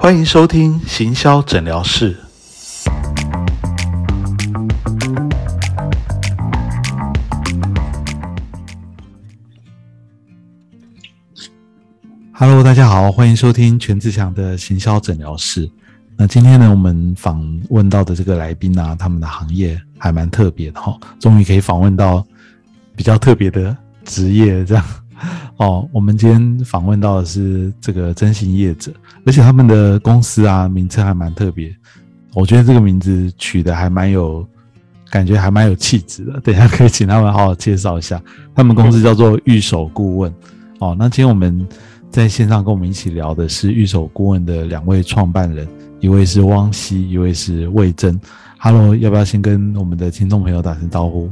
欢迎收听行销诊疗室。Hello，大家好，欢迎收听全志强的行销诊疗室。那今天呢，我们访问到的这个来宾呢、他们的行业还蛮特别的哈、终于可以访问到比较特别的职业，这样 哦。我们今天访问到的是这个征信业者，而且他们的公司啊名称还蛮特别，我觉得这个名字取得还蛮有感觉，还蛮有气质的。等下可以请他们好好介绍一下，他们公司叫做玉手顾问哦。那今天我们在线上跟我们一起聊的是玉手顾问的两位创办人，一位是汪希，一位是魏征。Hello，要不要先跟我们的听众朋友打声招呼？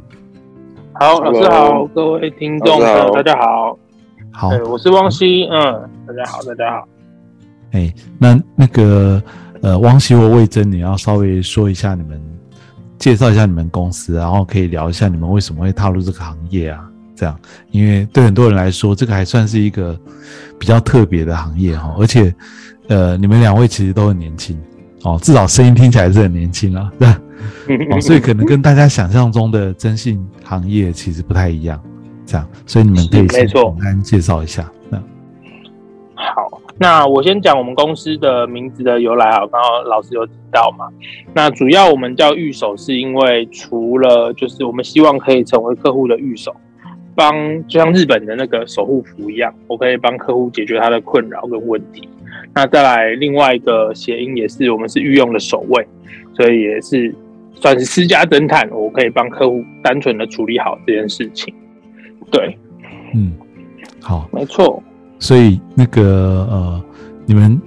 好，老师好，各位听众大家好，好，对，我是汪希，嗯，大家好，大家好。哎，那那个呃，汪希或魏征，你要稍微说一下你们，介绍一下你们公司，然后可以聊一下你们为什么会踏入这个行业啊？这样，因为对很多人来说，这个还算是一个比较特别的行业哈，而且呃，你们两位其实都很年轻哦，至少声音听起来是很年轻啊，对。吧，哦，所以 可能跟大家想象中的征信行业其实不太一样，这样，所以你们可以先简单介绍一下，那好，那我先讲我们公司的名字的由来啊，刚刚老师有提到嘛。那主要我们叫御手，是因为除了就是我们希望可以成为客户的御手，帮就像日本的那个守护符一样，我可以帮客户解决他的困扰跟问题。那再来另外一个谐音也是我们是御用的守卫，所以也是算是私家侦探，我可以帮客户单纯的处理好这件事情。对，嗯，好。没错。所以那个呃，你们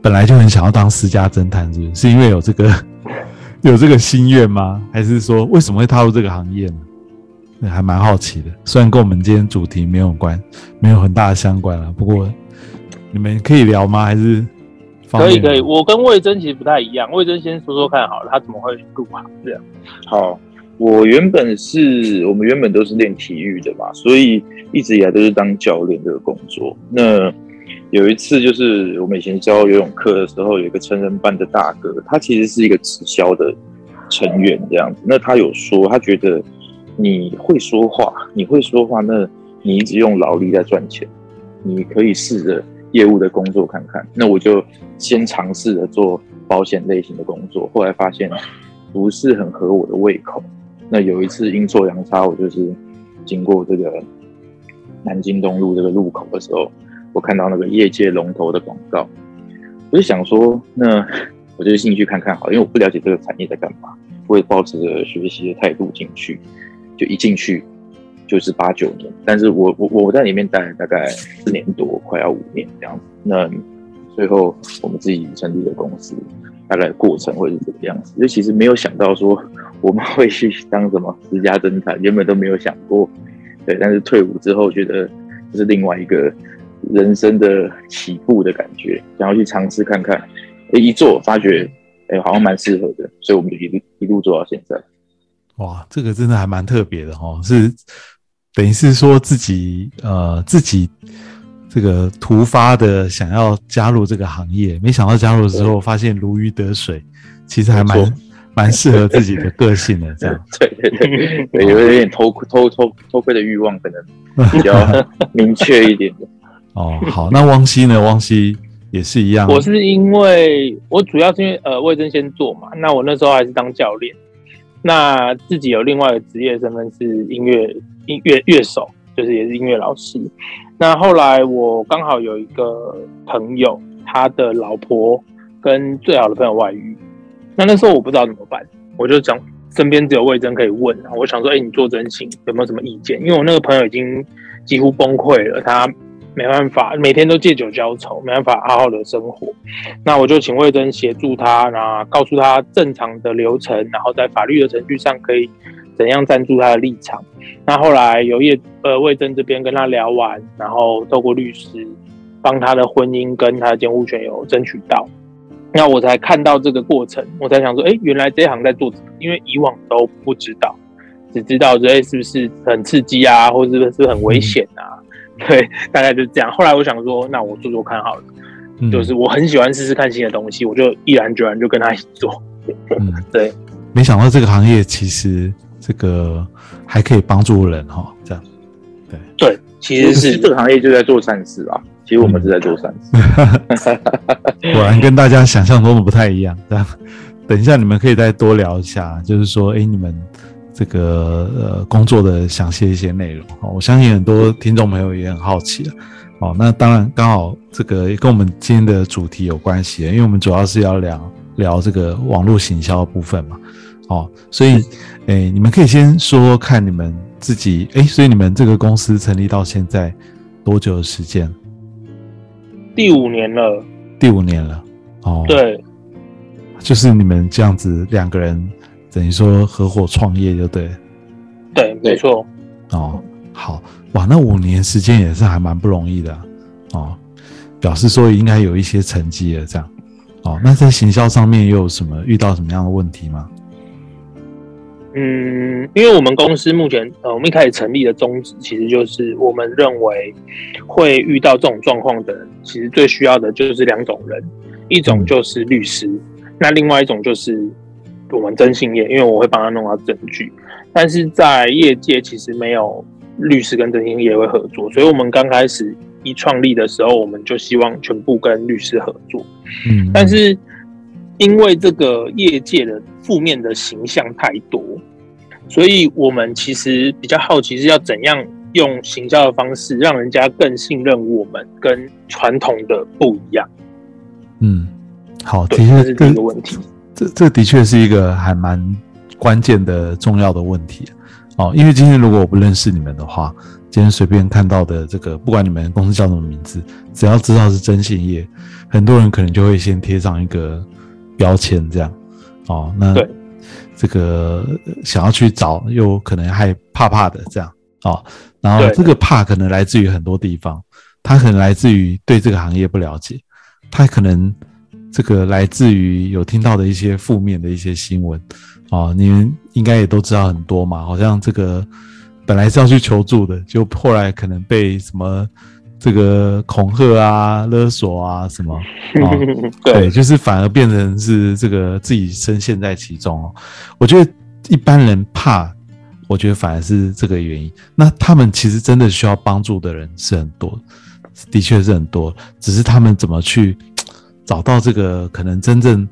本来就很想要当私家侦探，是不是？是因为有这个 有这个心愿吗？还是说为什么会踏入这个行业呢？那还蛮好奇的。虽然跟我们今天主题没有关，没有很大的相关了，不过你们可以聊吗？还是可以可以，我跟魏征其实不太一样。魏征先说说看好了，他怎么会入行这样？好，我原本是我们原本都是练体育的嘛，所以一直以来都是当教练这个工作。那有一次就是我们以前教游泳课的时候，有一个成人班的大哥，他其实是一个直销的成员这样子。那他有说，他觉得你会说话，你会说话，那你一直用劳力在赚钱，你可以试着业务的工作看看。那我就先尝试着做保险类型的工作，后来发现不是很合我的胃口。那有一次阴错阳差，我就是经过这个南京东路这个路口的时候，我看到那个业界龙头的广告，我就想说，那 我就进去看看好，因为我不了解这个产业在干嘛，我也抱持着学习的态度进去，就一进去就是八九年，但是我我我在里面待了大概四年多，快要五年这样子。那最后我们自己成立了公司，大概过程会是这个样子。就其实没有想到说我们会去当什么私家侦探，原本都没有想过。对，但是退伍之后觉得这是另外一个人生的起步的感觉，想要去尝试看看。诶，一做发觉，哎，好像蛮适合的，所以我们就一路一路做到现在。哇，这个真的还蛮特别的哦，是等于是说自己呃自己这个突发的想要加入这个行业，没想到加入之后发现如鱼得水，其实还蛮蛮适合自己的个性的这样。对对对对，有一点偷偷偷偷窥的欲望，可能比较 明确一点的。哦，好，那汪希呢？汪希也是一样，我是因为我主要是因为呃魏征先做嘛，那我那时候还是当教练，那自己有另外一个职业身份是音乐音乐乐手，就是也是音乐老师。那后来我刚好有一个朋友，他的老婆跟最好的朋友外遇，那那时候我不知道怎么办，我就讲身边只有魏征可以问，然后我想说，哎、你做真情有没有什么意见？因为我那个朋友已经几乎崩溃了，他没办法，每天都借酒浇愁，没办法好好的生活。那我就请魏征协助他，然后告诉他正常的流程，然后在法律的程序上可以怎样站住他的立场。那后来由叶呃魏征这边跟他聊完，然后透过律师帮他的婚姻跟他的监护权有争取到。那我才看到这个过程，我才想说，哎，原来这一行在做？因为以往都不知道，只知道这是不是很刺激啊，或者是不是很危险啊？对，大概就是这样。后来我想说，那我做做看好了。嗯就是我很喜欢试试看新的东西，我就毅然决然就跟他一起做。嗯，对，没想到这个行业其实这个还可以帮助人哈，这样，对，其其实是实 这个行业就在做善事啊。其实我们是在做善事。果然跟大家想象中的不太一样。这样，等一下你们可以再多聊一下，就是说，哎，你们这个呃工作的详细一些内容哦，我相信很多听众朋友也很好奇了。哦，那当然刚好这个也跟我们今天的主题有关系，因为我们主要是要聊聊这个网络行销的部分嘛。哦，所以，哎，你们可以先说说看你们自己，哎，所以你们这个公司成立到现在多久的时间？第五年了。第五年了。哦，，对，就是你们这样子两个人，等于说合伙创业就对对，没错。哦。好哇，那五年时间也是还蛮不容易的啊哦，表示说应该有一些成绩了这样。哦，那在行销上面又有什么遇到什么样的问题吗？嗯，因为我们公司目前呃，我们一开始成立的宗旨其实就是我们认为会遇到这种状况的人，其实最需要的就是两种人，一种就是律师，那另外一种就是我们征信业，因为我会帮他弄到证据。但是在业界其实没有律师跟征信业会合作，所以我们刚开始一创立的时候，我们就希望全部跟律师合作。嗯，但是因为这个业界的负面的形象太多，所以我们其实比较好奇是要怎样用行销的方式让人家更信任我们，跟传统的不一样。嗯，好，的对，这是第一个问题。这这的确是一个还蛮关键的重要的问题哦。因为今天如果我不认识你们的话，今天随便看到的这个，不管你们公司叫什么名字，只要知道是征信业，很多人可能就会先贴上一个标签，这样哦。那对这个呃想要去找，又可能害怕怕的这样哦。然后对这个怕可能来自于很多地方，它可能来自于对这个行业不了解，它可能这个来自于有听到的一些负面的一些新闻啊，你们应该也都知道很多嘛，好像这个本来是要去求助的，就后来可能被什么这个恐吓啊、勒索啊什么哦，对，就是反而变成是这个自己深陷在其中哦。我觉得一般人怕，我觉得反而是这个原因。那他们其实真的需要帮助的人是很多，的确是很多，只是他们怎么去找到这个可能真正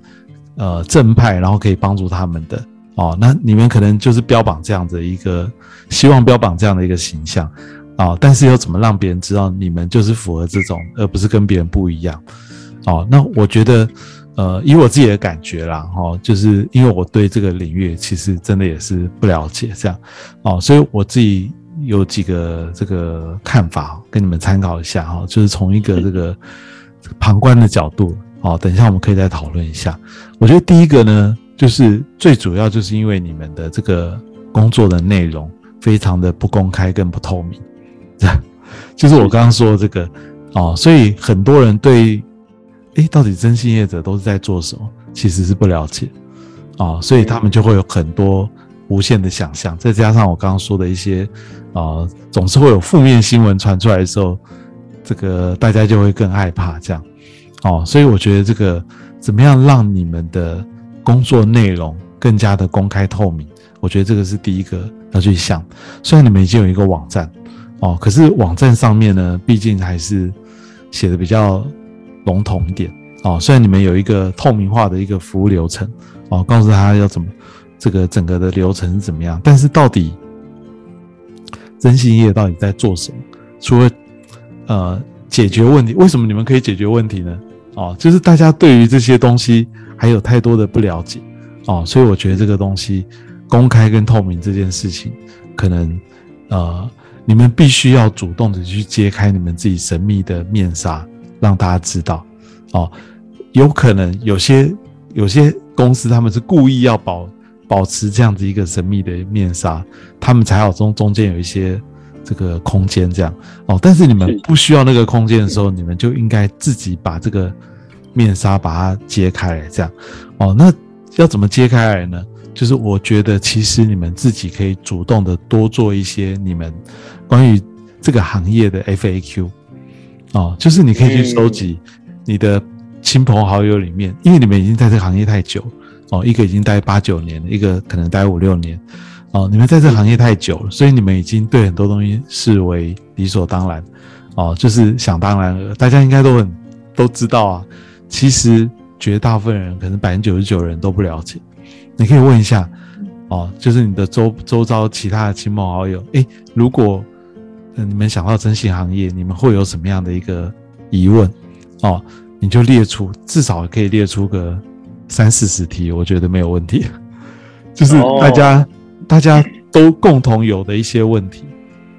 呃正派，然后可以帮助他们的哦。那你们可能就是标榜这样的一个，希望标榜这样的一个形象啊、但是要怎么让别人知道你们就是符合这种，而不是跟别人不一样？哦，那我觉得，呃，以我自己的感觉啦，哦，就是因为我对这个领域其实真的也是不了解，这样，哦，所以我自己有几个这个看法跟你们参考一下哈、就是从一个这个旁观的角度，哦，等一下我们可以再讨论一下。我觉得第一个呢，就是最主要就是因为你们的这个工作的内容非常的不公开跟不透明，就是我刚刚说的这个。哦，所以很多人对，诶，到底征信业者都是在做什么，其实是不了解。哦，所以他们就会有很多无限的想象，再加上我刚刚说的一些，呃，总是会有负面新闻传出来的时候，这个大家就会更害怕这样。哦，所以我觉得这个怎么样让你们的工作内容更加的公开透明，我觉得这个是第一个要去想。虽然你们已经有一个网站哦，可是网站上面呢，毕竟还是写的比较笼统一点哦。虽然你们有一个透明化的一个服务流程哦，告诉他要怎么这个整个的流程是怎么样，但是到底征信业到底在做什么？除了呃解决问题，为什么你们可以解决问题呢？哦，就是大家对于这些东西还有太多的不了解哦，所以我觉得这个东西公开跟透明这件事情，可能呃你们必须要主动的去揭开你们自己神秘的面纱，让大家知道哦。有可能有些有些公司他们是故意要保保持这样子一个神秘的面纱，他们才好中中间有一些这个空间这样哦。但是你们不需要那个空间的时候，你们就应该自己把这个面纱把它揭开来，这样哦。那要怎么揭开来呢？就是我觉得其实你们自己可以主动的多做一些你们关于这个行业的 FAQ 哦，就是你可以去收集你的亲朋好友里面，因为你们已经在这个行业太久哦，一个已经待八九年，一个可能待五六年哦，你们在这行业太久了，所以你们已经对很多东西视为理所当然哦，就是想当然了。大家应该都很都知道啊，其实绝大部分人可能百分之九十九人都不了解。你可以问一下哦，就是你的周周遭其他的亲朋好友，诶，如果你们想到征信行业，你们会有什么样的一个疑问？哦，你就列出，至少可以列出个三四十题，我觉得没有问题。就是大家大家都共同有的一些问题，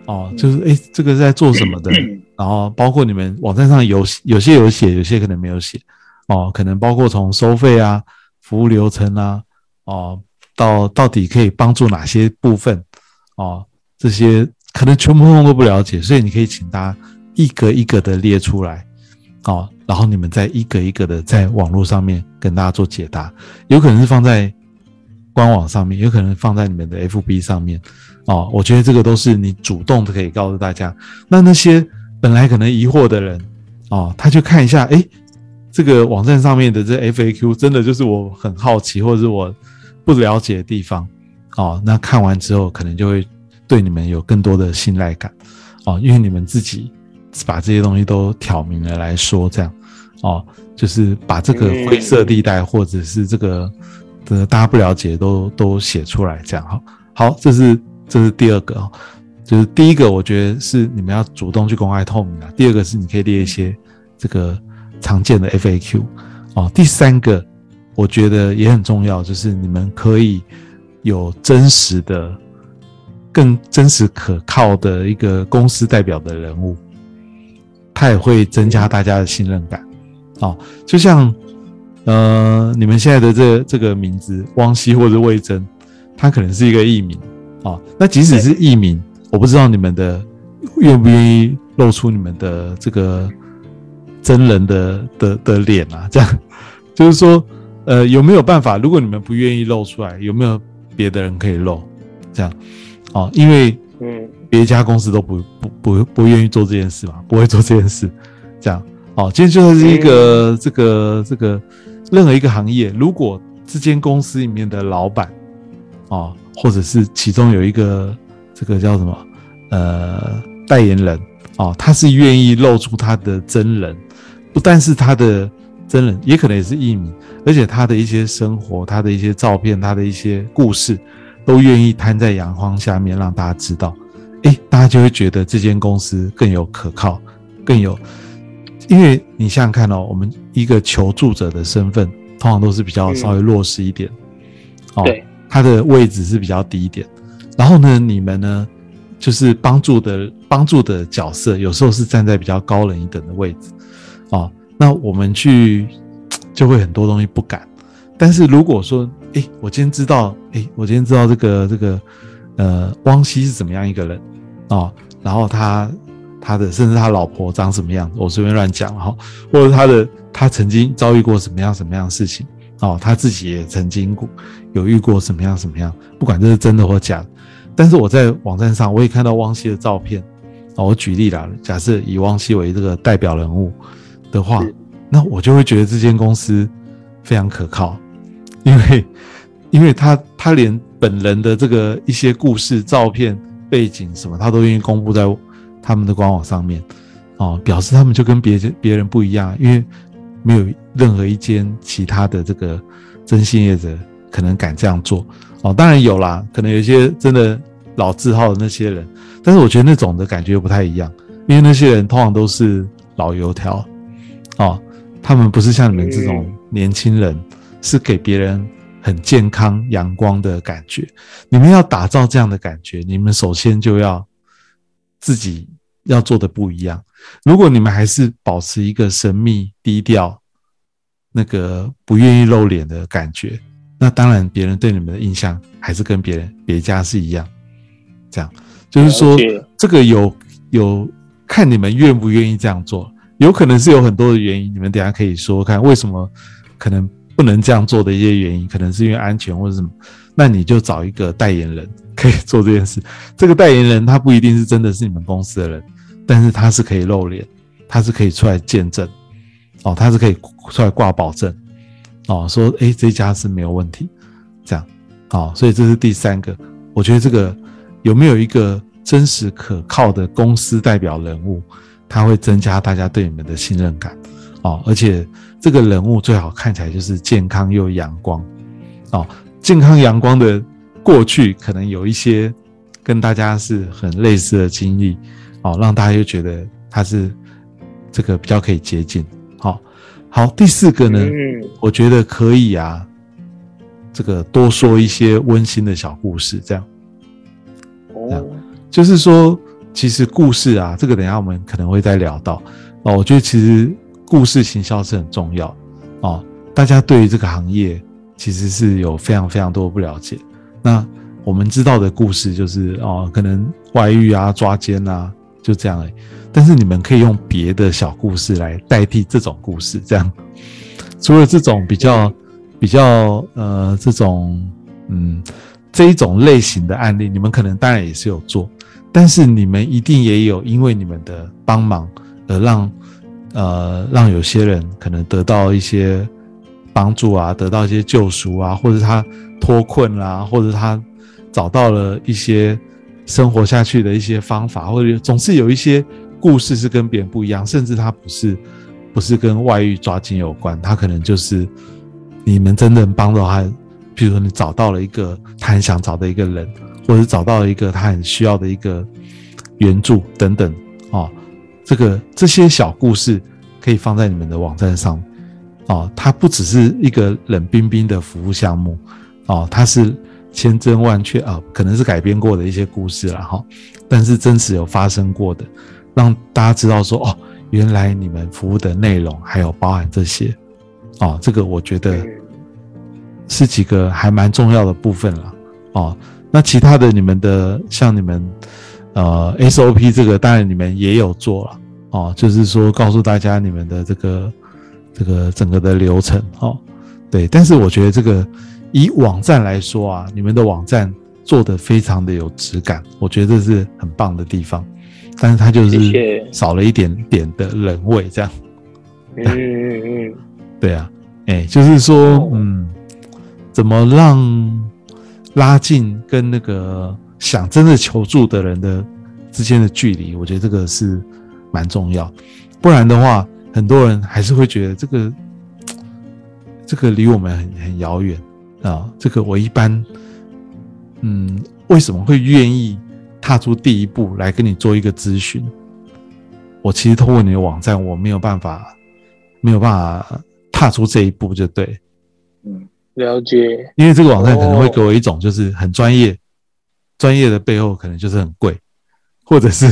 哦，就是诶，这个在做什么的？然后包括你们网站上有有些有写，有些可能没有写，哦，可能包括从收费啊、服务流程啊，哦，到到底可以帮助哪些部分，哦，这些。可能全部通都不了解，所以你可以请大家一个一个的列出来，哦，然后你们再一个一个的在网络上面跟大家做解答，有可能是放在官网上面，有可能放在你们的 FB 上面，哦，我觉得这个都是你主动的可以告诉大家。那那些本来可能疑惑的人，哦，他就看一下，诶，这个网站上面的这 FAQ 真的就是我很好奇或者是我不了解的地方，哦，那看完之后可能就会。对你们有更多的信赖感，哦，因为你们自己把这些东西都挑明了来说，这样，哦，就是把这个灰色地带或者是这个大家不了解都都写出来，这样，好，好，这是这是第二个啊，就是第一个，我觉得是你们要主动去公开透明啊，第二个是你可以列一些这个常见的 FAQ，哦，第三个我觉得也很重要，就是你们可以有真实的。更真实可靠的一个公司代表的人物，他也会增加大家的信任感。哦，就像呃，你们现在的这这个名字汪希或者魏征，他可能是一个艺名。啊，那即使是艺名，我不知道你们的愿不愿意露出你们的这个真人的的的脸啊？这样就是说，呃，有没有办法？如果你们不愿意露出来，有没有别的人可以露？这样？啊，因为嗯，别家公司都不不不不愿意做这件事嘛，不会做这件事，这样哦。今天就算是一个这个这个任何一个行业，如果这间公司里面的老板哦，或者是其中有一个这个叫什么呃代言人哦，他是愿意露出他的真人，不但是他的真人，也可能也是艺名，而且他的一些生活、他的一些照片、他的一些故事。都愿意摊在阳光下面让大家知道，哎，大家就会觉得这间公司更有可靠，更有，因为你想想看哦，我们一个求助者的身份，通常都是比较稍微弱势一点，哦，他的位置是比较低一点，然后呢，你们呢，就是帮助的帮助的角色，有时候是站在比较高人一等的位置，哦，那我们去就会很多东西不敢，但是如果说。哎，我今天知道，哎，我今天知道这个这个，呃，汪西是怎么样一个人啊？然后他他的甚至他老婆长什么样，我随便乱讲哈，或者他的他曾经遭遇过什么样什么样的事情哦，他自己也曾经过有遇过什么样什么样，不管这是真的或假的，但是我在网站上我也看到汪希的照片哦，我举例了，假设以汪希为这个代表人物的话，那我就会觉得这间公司非常可靠。因为，因为他他连本人的这个一些故事、照片、背景什么，他都愿意公布在他们的官网上面，哦，表示他们就跟别别人不一样，因为没有任何一间其他的这个征信业者可能敢这样做，哦，当然有啦，可能有些真的老字号的那些人，但是我觉得那种的感觉又不太一样，因为那些人通常都是老油条，哦，他们不是像你们这种年轻人。是给别人很健康、阳光的感觉。你们要打造这样的感觉，你们首先就要自己要做的不一样。如果你们还是保持一个神秘、低调、那个不愿意露脸的感觉，那当然别人对你们的印象还是跟别人别家是一样。这样就是说，这个有有看你们愿不愿意这样做，有可能是有很多的原因。你们等下可以说看为什么可能。不能这样做的一些原因，可能是因为安全或者什么，那你就找一个代言人可以做这件事。这个代言人他不一定是真的是你们公司的人，但是他是可以露脸，他是可以出来见证，哦，他是可以出来挂保证。哦，说诶这家是没有问题，这样。哦，所以这是第三个，我觉得这个有没有一个真实可靠的公司代表人物，他会增加大家对你们的信任感。哦，而且这个人物最好看起来就是健康又阳光。哦，健康阳光的过去可能有一些跟大家是很类似的经历哦，让大家就觉得他是这个比较可以接近。好，好，第四个呢，嗯，我觉得可以啊，这个多说一些温馨的小故事，这样哦，就是说，其实故事啊，这个等一下我们可能会再聊到哦。我觉得其实故事行销是很重要哦。大家对于这个行业其实是有非常非常多不了解。那我们知道的故事就是哦，可能外遇啊、抓奸啊，就这样而已。但是你们可以用别的小故事来代替这种故事，这样。除了这种比较比较呃这种嗯这一种类型的案例，你们可能当然也是有做，但是你们一定也有因为你们的帮忙而让呃让有些人可能得到一些帮助啊，得到一些救赎啊，或者他脱困啦、或者他找到了一些生活下去的一些方法，或者总是有一些。故事是跟别人不一样，甚至他不是不是跟外遇抓奸有关，他可能就是你们真正帮到他，比如说你找到了一个他很想找的一个人，或者找到了一个他很需要的一个援助等等哦，这个这些小故事可以放在你们的网站上哦，它不只是一个冷冰冰的服务项目哦，它是千真万确啊，可能是改编过的一些故事了哈，但是真实有发生过的。让大家知道说哦，原来你们服务的内容还有包含这些哦，这个我觉得是几个还蛮重要的部分了哦。那其他的你们的像你们呃 SOP 这个，当然你们也有做了哦，就是说告诉大家你们的这个这个整个的流程哦，对。但是我觉得这个以网站来说啊，你们的网站做的非常的有质感，我觉得这是很棒的地方。但是它就是少了一点点的人味，这样。嗯嗯嗯，对啊，哎，就是说，嗯，怎么让拉近跟那个想真的求助的人的之间的距离？我觉得这个是蛮重要。不然的话，很多人还是会觉得这个 这个离我们很很遥远啊。这个我一般，嗯，为什么会愿意？踏出第一步来跟你做一个咨询，我其实通过你的网站，我没有办法，没有办法踏出这一步，就对。嗯，了解。因为这个网站可能会给我一种就是很专业，专业的背后可能就是很贵，或者是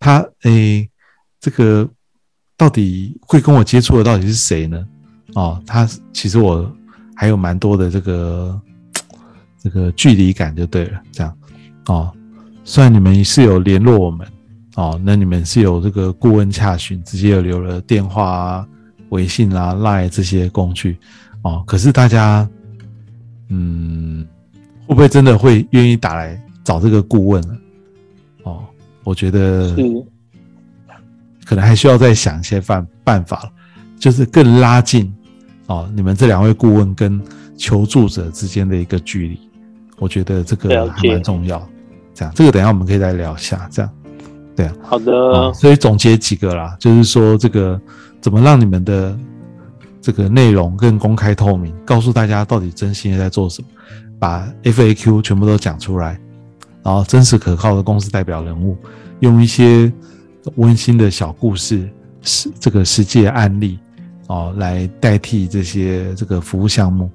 他诶，这个到底会跟我接触的到底是谁呢？哦，他其实我还有蛮多的这个这个距离感，就对了，这样哦。虽然你们是有联络我们，哦，那你们是有这个顾问洽询，直接有留了电话啊、微信啊、Line 这些工具，哦，可是大家，嗯，会不会真的会愿意打来找这个顾问呢？哦，我觉得可能还需要再想一些办办法，就是更拉近哦，你们这两位顾问跟求助者之间的一个距离，我觉得这个还蛮重要。这样，这个等下我们可以再聊一下。这样，对啊，好的。所以总结几个啦，就是说这个怎么让你们的这个内容更公开透明，告诉大家到底真心在做什么，把 FAQ 全部都讲出来，然后真实可靠的公司代表人物，用一些温馨的小故事、实这个实际的案例哦，来代替这些这个服务项目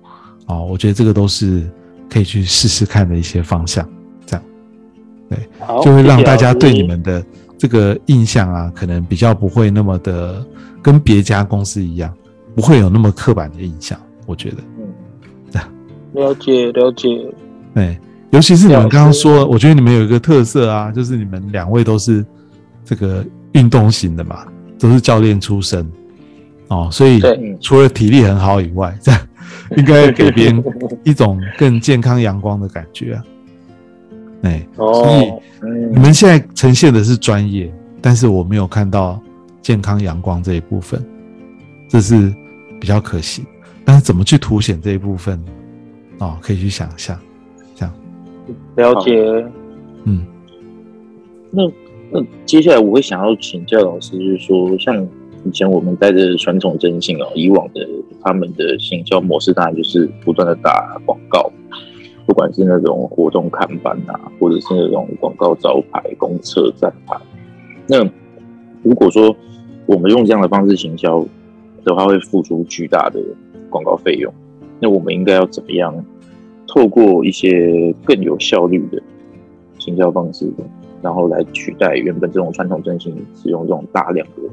哦，我觉得这个都是可以去试试看的一些方向。这样对，就会让大家对你们的这个印象啊，可能比较不会那么的跟别家公司一样，不会有那么刻板的印象。我觉得，嗯，了解了解。对，尤其是你们刚刚说，我觉得你们有一个特色啊，就是你们两位都是这个运动型的嘛，都是教练出身哦，所以除了体力很好以外，这样应该给别人一种更健康阳光的感觉啊。哎，所以你们现在呈现的是专业，但是我没有看到健康阳光这一部分。这是比较可惜。但是怎么去凸显这一部分，哦，可以去想一下，这样了解。嗯，那那接下来我会想要请教老师，就是说，像以前我们带着传统征信哦，以往的他们的行销模式，当然就是不断的打广告，不管是那种活动看板啊，或者是那种广告招牌、公车站牌。那如果说我们用这样的方式行销的话，会付出巨大的广告费用。那我们应该要怎么样，透过一些更有效率的行销方式，然后来取代原本这种传统征信使用这种大量的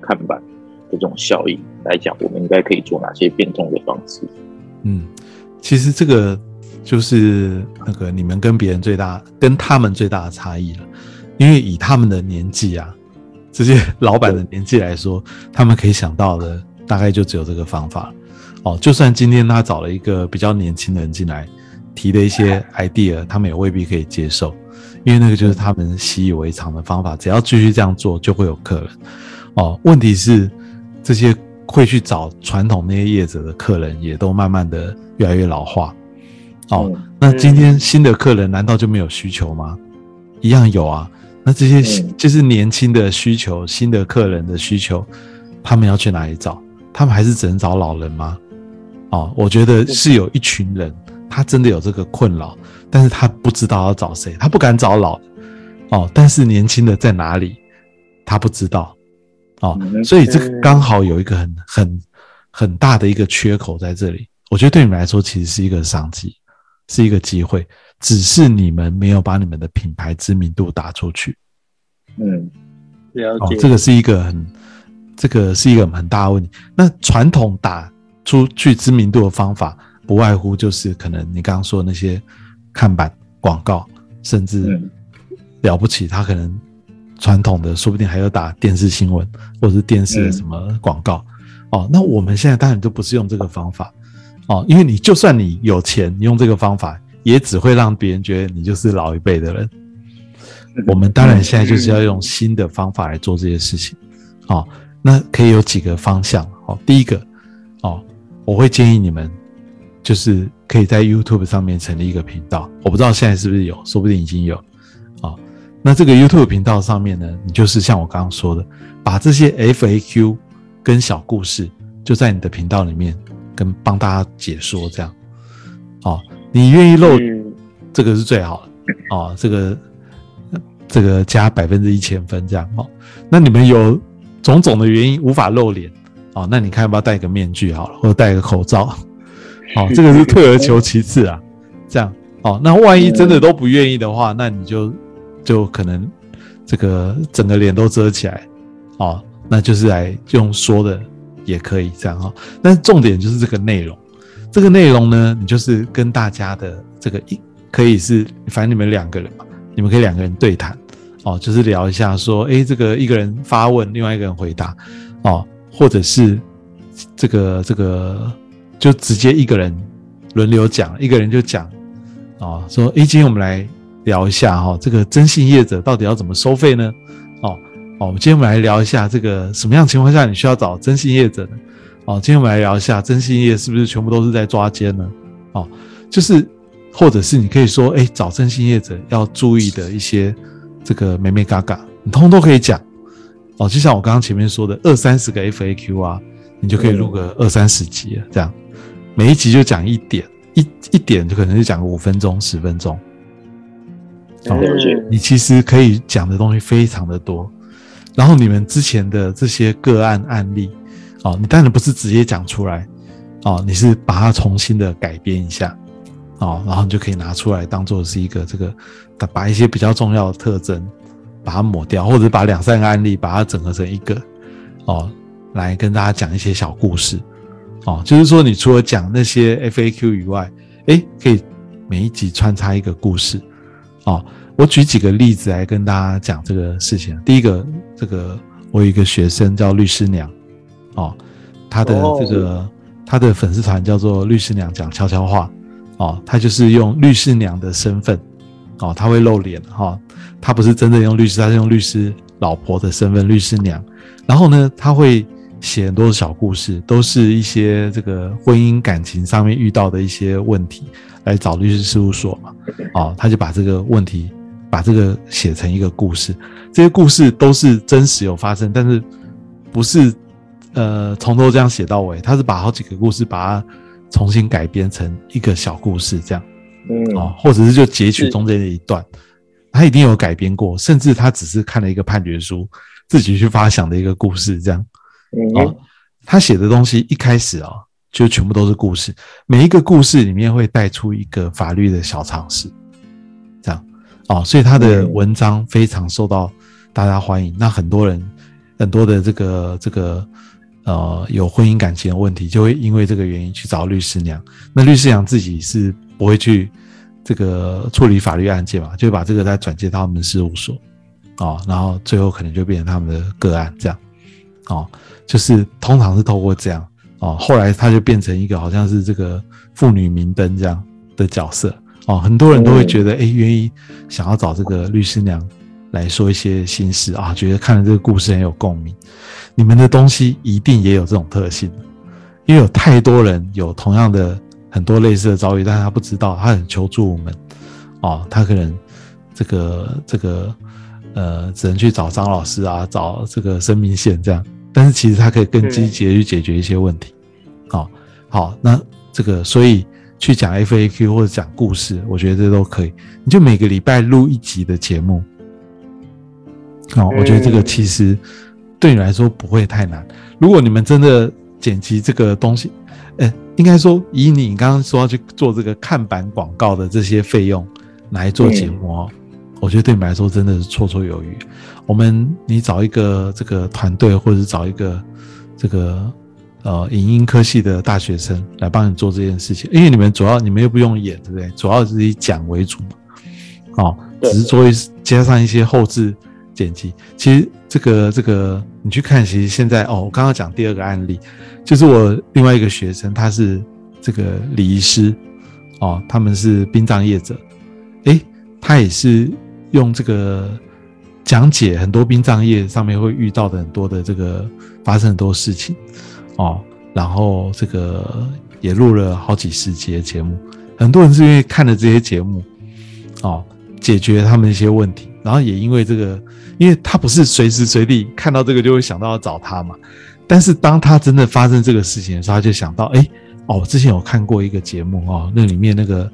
看板的这种效应来讲，我们应该可以做哪些变通的方式？嗯，其实这个就是那个你们跟别人最大、跟他们最大的差异了，因为以他们的年纪啊，这些 老板的年纪来说，他们可以想到的大概就只有这个方法哦。就算今天他找了一个比较年轻的人进来，提的一些 idea，他们也未必可以接受，因为那个就是他们习以为常的方法，只要继续这样做，就会有客人哦。问题是这些会去找传统那些业者的客人，也都慢慢的越来越老化哦。嗯那今天新的客人难道就没有需求吗？一样有啊。那这些嗯就是年轻的需求，新的客人的需求，他们要去哪里找？他们还是只能找老人吗？哦，我觉得是有一群人，他真的有这个困扰，但是他不知道要找谁，他不敢找老的哦。但是年轻的在哪里，他不知道哦，嗯所以这个刚好有一个很很很大的一个缺口在这里。我觉得对你们来说，其实是一个商机，是一个机会，只是你们没有把你们的品牌知名度打出去。嗯哦了解，，这个是一个很，这个是一个很大的问题。那传统打出去知名度的方法，不外乎就是可能你刚刚说的那些看板广告，甚至嗯了不起，他可能传统的说不定还要打电视新闻或者是电视的什么广告。哦，那我们现在当然都不是用这个方法。哦，因为你就算你有钱，你用这个方法，也只会让别人觉得你就是老一辈的人。我们当然现在就是要用新的方法来做这些事情，哦，那可以有几个方向，哦，第一个，哦，我会建议你们就是可以在 YouTube 上面成立一个频道，我不知道现在是不是有，说不定已经有，哦，那这个 YouTube 频道上面呢，你就是像我刚刚说的，把这些 FAQ 跟小故事就在你的频道里面跟帮大家解说，这样，哦，你愿意露嗯。这个是最好的。哦，这个这个加百分之一千分这样。哦。那你们有种种的原因无法露脸。哦，那你看要不要戴个面具好了，或者戴个口罩？哦，这个是退而求其次啊，这样哦。那万一真的都不愿意的话，那你就就可能这个整个脸都遮起来哦，那就是来用说的也可以这样哈、哦。但是重点就是这个内容，这个内容呢，你就是跟大家的这个一可以是，反正你们两个人嘛，你们可以两个人对谈哦，就是聊一下说，诶，这个一个人发问，另外一个人回答哦，或者是这个这个就直接一个人轮流讲，一个人就讲哦，说，诶，今天我们来聊一下哈、这个征信业者到底要怎么收费呢？哦哦，今天我们来聊一下这个什么样情况下你需要找征信业者呢？哦，今天我们来聊一下征信业是不是全部都是在抓奸呢？哦，就是或者是你可以说，哎，找征信业者要注意的一些这个美美嘎嘎，你通通都可以讲。哦，就像我刚刚前面说的，二三十个 FAQ 啊，你就可以录个二三十集了，这样每一集就讲一点，一一点就可能就讲个五分钟、十分钟。哦解。你其实可以讲的东西非常的多，然后你们之前的这些个案案例，哦，你当然不是直接讲出来，哦，你是把它重新的改编一下，哦，然后你就可以拿出来当做是一个这个，把一些比较重要的特征把它抹掉，或者把两三个案例把它整合成一个，哦，来跟大家讲一些小故事，哦，就是说你除了讲那些 FAQ 以外，诶，可以每一集穿插一个故事，哦，我举几个例子来跟大家讲这个事情。第一个，这个我有一个学生叫律师娘，哦，他的哦。这个、他的粉丝团叫做律师娘讲悄悄话，哦，他就是用律师娘的身份，哦，他会露脸。哈、哦，他不是真的用律师，他是用律师老婆的身份，律师娘。然后呢，他会写很多小故事，都是一些这个婚姻感情上面遇到的一些问题，来找律师事务所嘛。哦，他就把这个问题，把这个写成一个故事。这些故事都是真实有发生，但是不是呃从头这样写到尾，他是把好几个故事把它重新改编成一个小故事这样。嗯，哦，或者是就截取中间的一段，他一定有改编过，甚至他只是看了一个判决书，自己去发想的一个故事这样。嗯哦，他写的东西一开始啊、就全部都是故事，每一个故事里面会带出一个法律的小常识，这样哦，所以他的嗯文章非常受到大家欢迎。那很多人很多的这个这个呃有婚姻感情的问题，就会因为这个原因去找律师娘。那律师娘自己是不会去这个处理法律案件嘛，就会把这个再转接到他们事务所哦，然后最后可能就变成他们的个案这样哦。就是通常是透过这样哦，后来他就变成一个好像是这个妇女明灯这样的角色哦，很多人都会觉得哎，愿意想要找这个律师娘来说一些心事啊，觉得看了这个故事很有共鸣。你们的东西一定也有这种特性，因为有太多人有同样的很多类似的遭遇，但是他不知道，他很求助我们哦，他可能这个这个呃，只能去找张老师啊，找这个生命线这样。但是其实它可以更积极的去解决一些问题。好，好，那这个所以去讲 FAQ 或者讲故事，我觉得这都可以。你就每个礼拜录一集的节目，哦，我觉得这个其实对你来说不会太难。如果你们真的剪辑这个东西，呃，应该说以你刚刚说要去做这个看板广告的这些费用来做节目哦。我觉得对你们来说真的是绰绰有余。我们你找一个这个团队，或者是找一个这个呃影音科系的大学生来帮你做这件事情，因为你们主要你们又不用演，对不对？主要是以讲为主嘛。哦，只是做一加上一些后置剪辑。其实这个这个你去看，其实现在哦，我刚刚讲第二个案例，就是我另外一个学生，他是这个礼仪师哦，他们是殡葬业者，诶，他也是用这个讲解很多殡葬业上面会遇到的很多的这个发生很多事情哦，然后这个也录了好几十集的节目，很多人是因为看了这些节目哦，解决他们一些问题，然后也因为这个，因为他不是随时随地看到这个就会想到要找他嘛，但是当他真的发生这个事情的时候，他就想到，哎，哦，之前有看过一个节目哦，那里面那个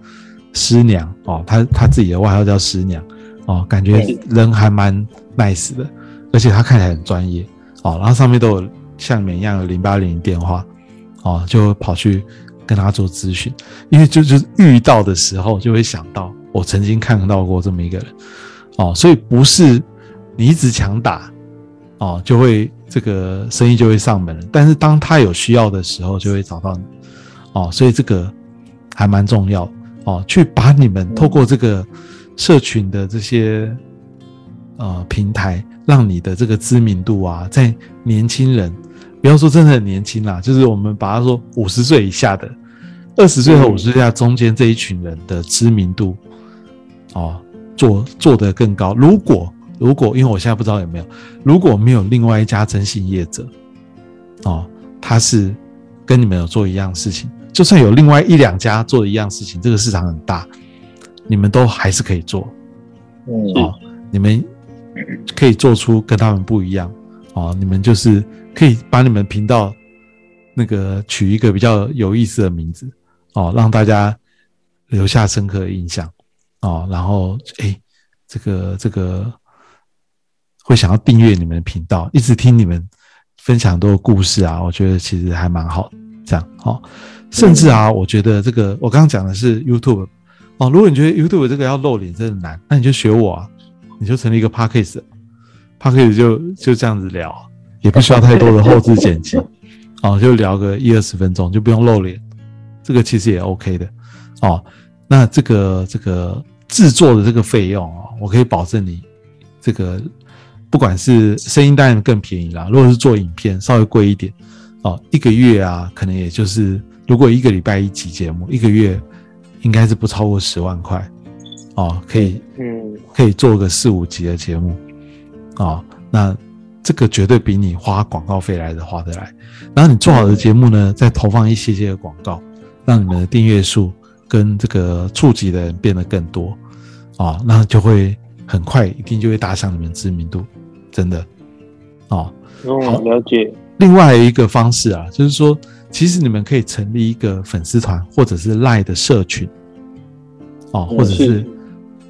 师娘哦，他他自己的外号叫师娘哦，感觉人还蛮 nice 的，而且他看起来很专业。哦，然后上面都有像你们一样有零八零电话。哦，就跑去跟他做咨询，因为就就是遇到的时候就会想到我曾经看到过这么一个人。哦，所以不是你一直强打哦，就会这个生意就会上门。了，但是当他有需要的时候，就会找到你。哦，所以这个还蛮重要。哦，去把你们透过这个社群的这些呃平台，让你的这个知名度啊，在年轻人，不要说真的很年轻啦，就是我们把它说五十岁以下的，二十岁和五十岁以下中间这一群人的知名度哦，做做得更高。如果如果因为我现在不知道有没有，如果没有另外一家征信业者哦，他是跟你们有做一样事情，就算有另外一两家做一样事情，这个市场很大，你们都还是可以做。嗯哦，你们可以做出跟他们不一样哦，你们就是可以把你们频道那个取一个比较有意思的名字哦，让大家留下深刻的印象哦，然后诶，这个这个会想要订阅你们的频道，一直听你们分享很多故事啊，我觉得其实还蛮好的，这样哦，甚至啊，我觉得这个我刚刚讲的是 YouTube。哦，如果你觉得 YouTube 这个要露脸真的难，那你就学我啊，你就成立一个 Podcast，Podcast 就就这样子聊，也不需要太多的后置剪辑，哦，就聊个一二十分钟，就不用露脸，这个其实也 OK 的，哦，那这个这个制作的这个费用哦，我可以保证你这个不管是声音当然更便宜啦，如果是做影片稍微贵一点，哦，一个月啊，可能也就是如果一个礼拜一集节目，一个月。应该是不超过十万块，哦，可以，嗯，可以做个四五集的节目，哦，那这个绝对比你花广告费来的划得来。然后你做好的节目呢，再投放一些些的广告，让你们的订阅数跟这个触及的人变得更多，啊，那就会很快一定就会打响你们知名度，真的，哦，哦，了解。另外一个方式啊，就是说，其实你们可以成立一个粉丝团，或者是赖的社群，哦，或者是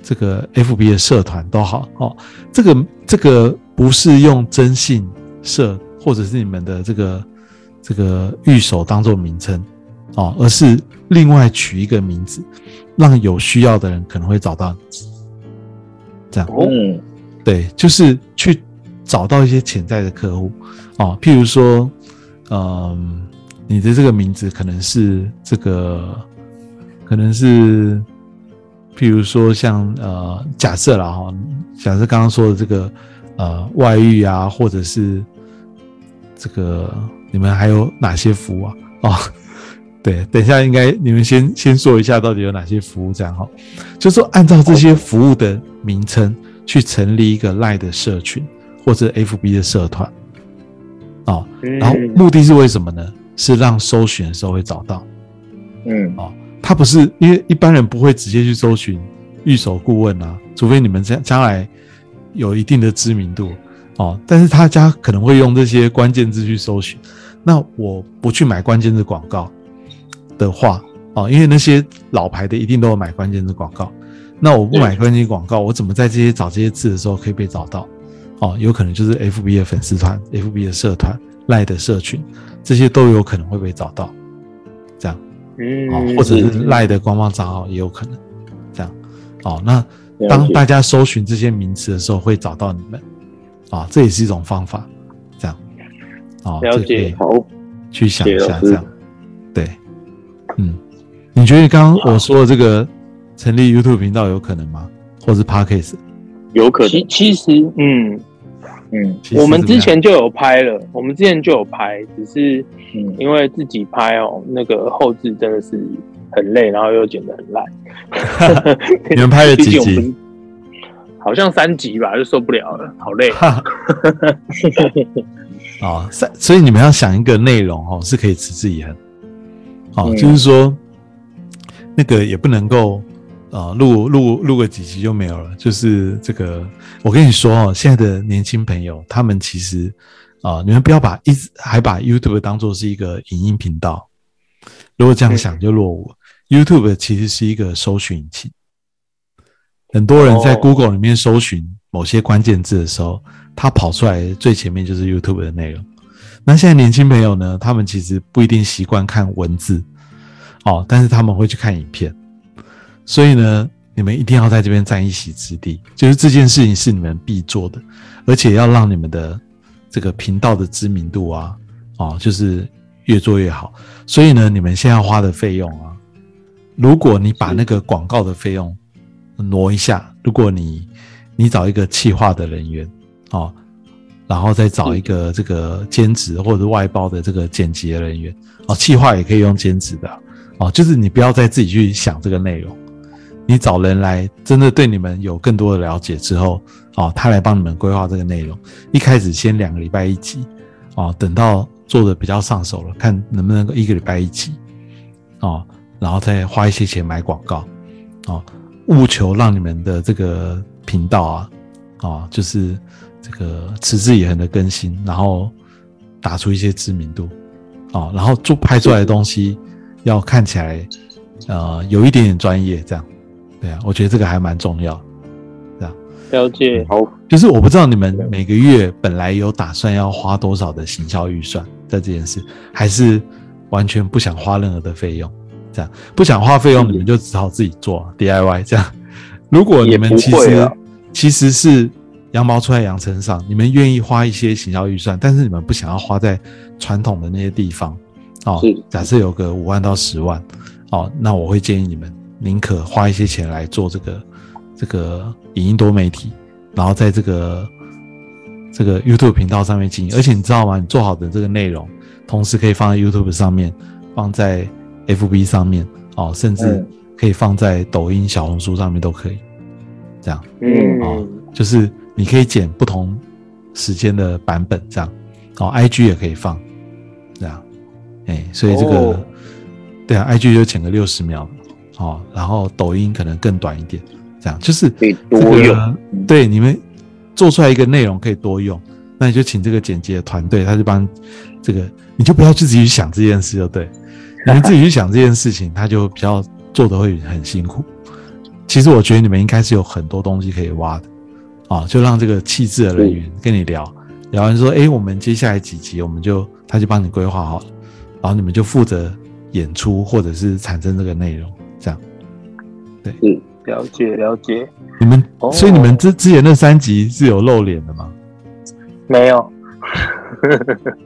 这个 FB 的社团都好，哦，这个这个不是用征信社或者是你们的这个这个御手当做名称，哦，而是另外取一个名字，让有需要的人可能会找到你，这样，嗯，对，就是去找到一些潜在的客户，哦，譬如说，嗯，你的这个名字可能是这个，可能是，譬如说像呃，假设了哈，假设刚刚说的这个呃外遇啊，或者是这个你们还有哪些服务啊？哦，对，等一下应该你们先先说一下到底有哪些服务，这样哈，就说按照这些服务的名称去成立一个赖的社群或者 FB 的社团。哦，然后目的是为什么呢？是让搜寻的时候会找到。嗯，哦，他不是因为一般人不会直接去搜寻预手顾问啊，除非你们将将来有一定的知名度哦。但是他家可能会用这些关键字去搜寻。那我不去买关键字广告的话，哦，因为那些老牌的一定都有买关键字广告。那我不买关键字广告，我怎么在这些找这些字的时候可以被找到？哦，有可能就是 FB 的粉丝团、FB 的社团、赖的社群，这些都有可能会被找到，这样，嗯，哦，或者是赖的官方账号也有可能，这样，哦，那了当大家搜寻这些名词的时候，会找到你们，啊，这也是一种方法，这样，哦，了解这可以好，去想一下，这样，对，嗯，你觉得刚刚我说的这个成立 YouTube 频道有可能吗？或是 Podcast？有可能，其其实，嗯，嗯。我们之前就有拍了，我们之前就有拍，只是嗯，因为自己拍哦，那个后置真的是很累，然后又剪得很烂。你们拍了几集？好像三集吧，就受不了了，好累。哈，啊，所所以你们要想一个内容哦，是可以持之以恒，哦，嗯。就是说那个也不能够呃录录录个几集就没有了，就是这个我跟你说哦，现在的年轻朋友他们其实啊、你们不要把一直还把 YouTube 当做是一个影音频道，如果这样想就落伍了。YouTube 其实是一个搜寻引擎，很多人在哦 Google 里面搜寻某些关键字的时候，它跑出来最前面就是 YouTube 的内容。那现在年轻朋友呢，他们其实不一定习惯看文字哦，但是他们会去看影片。所以呢，你们一定要在这边占一席之地，就是这件事情是你们必做的，而且要让你们的这个频道的知名度啊，哦，就是越做越好。所以呢，你们现在花的费用啊，如果你把那个广告的费用挪一下，如果你你找一个企划的人员哦，然后再找一个这个兼职或者外包的这个剪辑的人员哦，企划也可以用兼职的哦，就是你不要再自己去想这个内容，你找人来真的对你们有更多的了解之后哦，他来帮你们规划这个内容。一开始先两个礼拜一集哦，等到做的比较上手了，看能不能够一个礼拜一集哦，然后再花一些钱买广告哦，务求让你们的这个频道啊啊，就是这个持之以恒的更新，然后打出一些知名度啊，然后做拍出来的东西要看起来呃有一点点专业，这样对啊，我觉得这个还蛮重要。了解，好，就是我不知道你们每个月本来有打算要花多少的行销预算在这件事，还是完全不想花任何的费用？这样不想花费用，你们就只好自己做 DIY 这样。如果你们其实其实是羊毛出在羊身上，你们愿意花一些行销预算，但是你们不想要花在传统的那些地方哦是。假设有个五万到十万哦，那我会建议你们宁可花一些钱来做这个这个影音多媒体，然后在这个这个 YouTube 频道上面经营。而且你知道吗？你做好的这个内容，同时可以放在 YouTube 上面，放在 FB 上面哦，甚至嗯可以放在抖音、小红书上面都可以。这样嗯，哦，就是你可以剪不同时间的版本这样。哦，IG 也可以放，这样，哎，所以这个，哦对啊，IG 就剪个六十秒，哦，然后抖音可能更短一点，这样就是可以多这个用。嗯对，你们做出来一个内容可以多用，那你就请这个剪辑的团队，他就帮这个，你就不要自己去想这件事，就对，你们自己去想这件事情，他就比较做的会很辛苦。其实我觉得你们应该是有很多东西可以挖的，啊，就让这个气质的人员跟你聊，聊完说，哎，我们接下来几集我们就他就帮你规划好了，然后你们就负责演出或者是产生这个内容，这样。对了解了解，你们，哦所以你们之之前那三集是有露脸的吗？没有，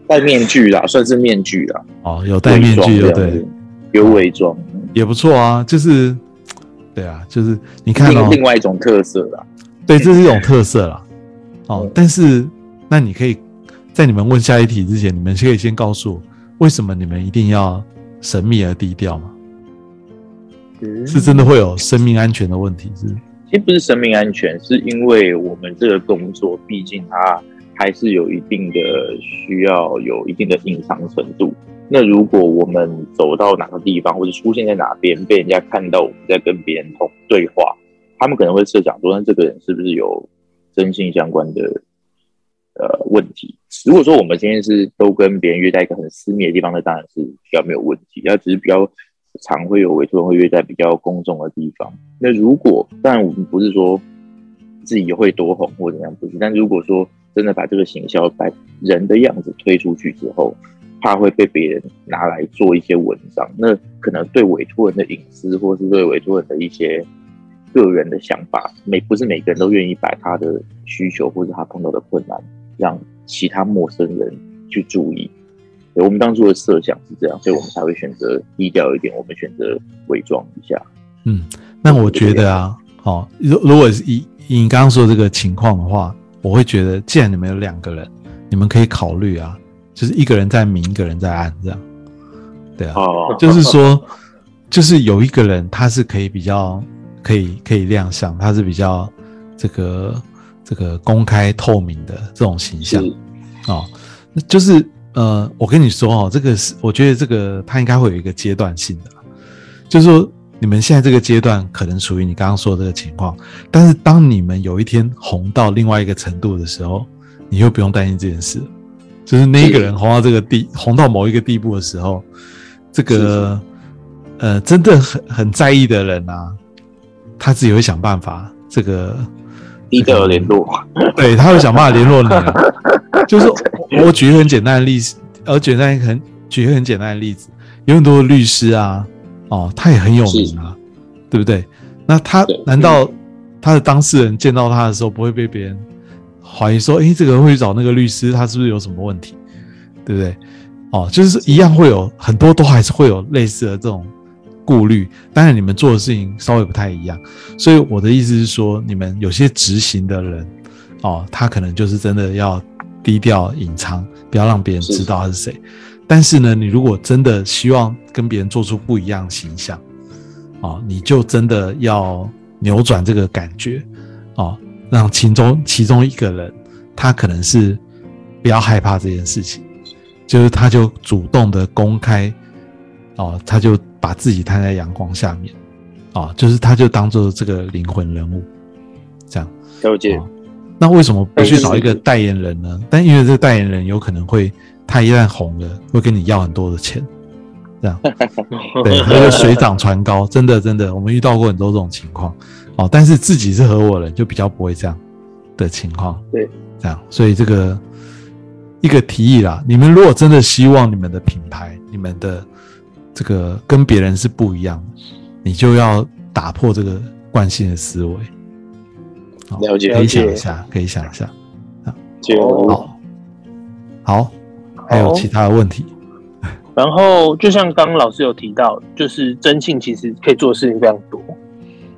戴面具啦，算是面具啦，哦，有戴面具，就对有伪装，也不错啊。就是，对啊，就是你看哦另，外一种特色啦。对，这是一种特色啦。哦嗯，但是那你可以在你们问下一题之前，你们可以先告诉我，为什么你们一定要神秘而低调吗？嗯是真的会有生命安全的问题是？其实不是生命安全，是因为我们这个工作，毕竟它还是有一定的需要有一定的隐藏程度。那如果我们走到哪个地方，或者出现在哪边，被人家看到我们在跟别人通对话，他们可能会设想说，那这个人是不是有征信相关的呃问题？如果说我们今天是都跟别人约在一个很私密的地方，那当然是比较没有问题。那只是比较常会有委托人会约在比较公众的地方。那如果当然我们不是说自己会多红或怎样，不是。但如果说真的把这个行销把人的样子推出去之后，怕会被别人拿来做一些文章，那可能对委托人的隐私，或是对委托人的一些个人的想法，每不是每个人都愿意把他的需求或者他碰到的困难，让其他陌生人去注意。对我们当初的设想是这样，所以我们才会选择低调一点，我们选择伪装一下。嗯，那我觉得啊，哦，如如果是以以你刚刚说的这个情况的话，我会觉得，既然你们有两个人，你们可以考虑啊，就是一个人在明，一个人在暗，这样，对啊，哦，就是说，就是有一个人他是可以比较可以可以亮相，他是比较这个这个公开透明的这种形象啊就是呃，我跟你说哦，这个是我觉得这个他应该会有一个阶段性的，就是说你们现在这个阶段可能属于你刚刚说的这个情况，但是当你们有一天红到另外一个程度的时候，你又不用担心这件事。就是那一个人红到这个地，红到某一个地步的时候，这个呃，真的很很在意的人啊，他自己会想办法，这个低调的联络。对，他会想办法联络你啊。就是我我举一个很简单的例子，呃，简单很举一个很简单的例子，有很多的律师啊，哦，他也很有名啊，对不对？那他难道他的当事人见到他的时候，不会被别人怀疑说，诶，这个人会去找那个律师，他是不是有什么问题？对不对？哦，就是一样会有很多都还是会有类似的这种顾虑。当然，你们做的事情稍微不太一样，所以我的意思是说，你们有些执行的人，哦，他可能就是真的要低调隐藏，不要让别人知道他是谁。但是呢，你如果真的希望跟别人做出不一样的形象，哦，你就真的要扭转这个感觉，哦，让其中其中一个人，他可能是不要害怕这件事情，就是他就主动的公开，哦，他就把自己摊在阳光下面，啊，就是他就当做这个灵魂人物，这样。了解。哦，那为什么不去找一个代言人呢？但因为这个代言人有可能会，他一旦红了，会跟你要很多的钱，这样，对，他就水涨船高，真的真的，我们遇到过很多这种情况，哦，但是自己是合伙人，就比较不会这样的情况，对，这样，所以这个一个提议啦，你们如果真的希望你们的品牌、你们的这个跟别人是不一样的，你就要打破这个惯性的思维。好了解可以想一下，可以想一下。就好，好，还有其他的问题？然后就像刚刚老师有提到，就是征信其实可以做的事情非常多，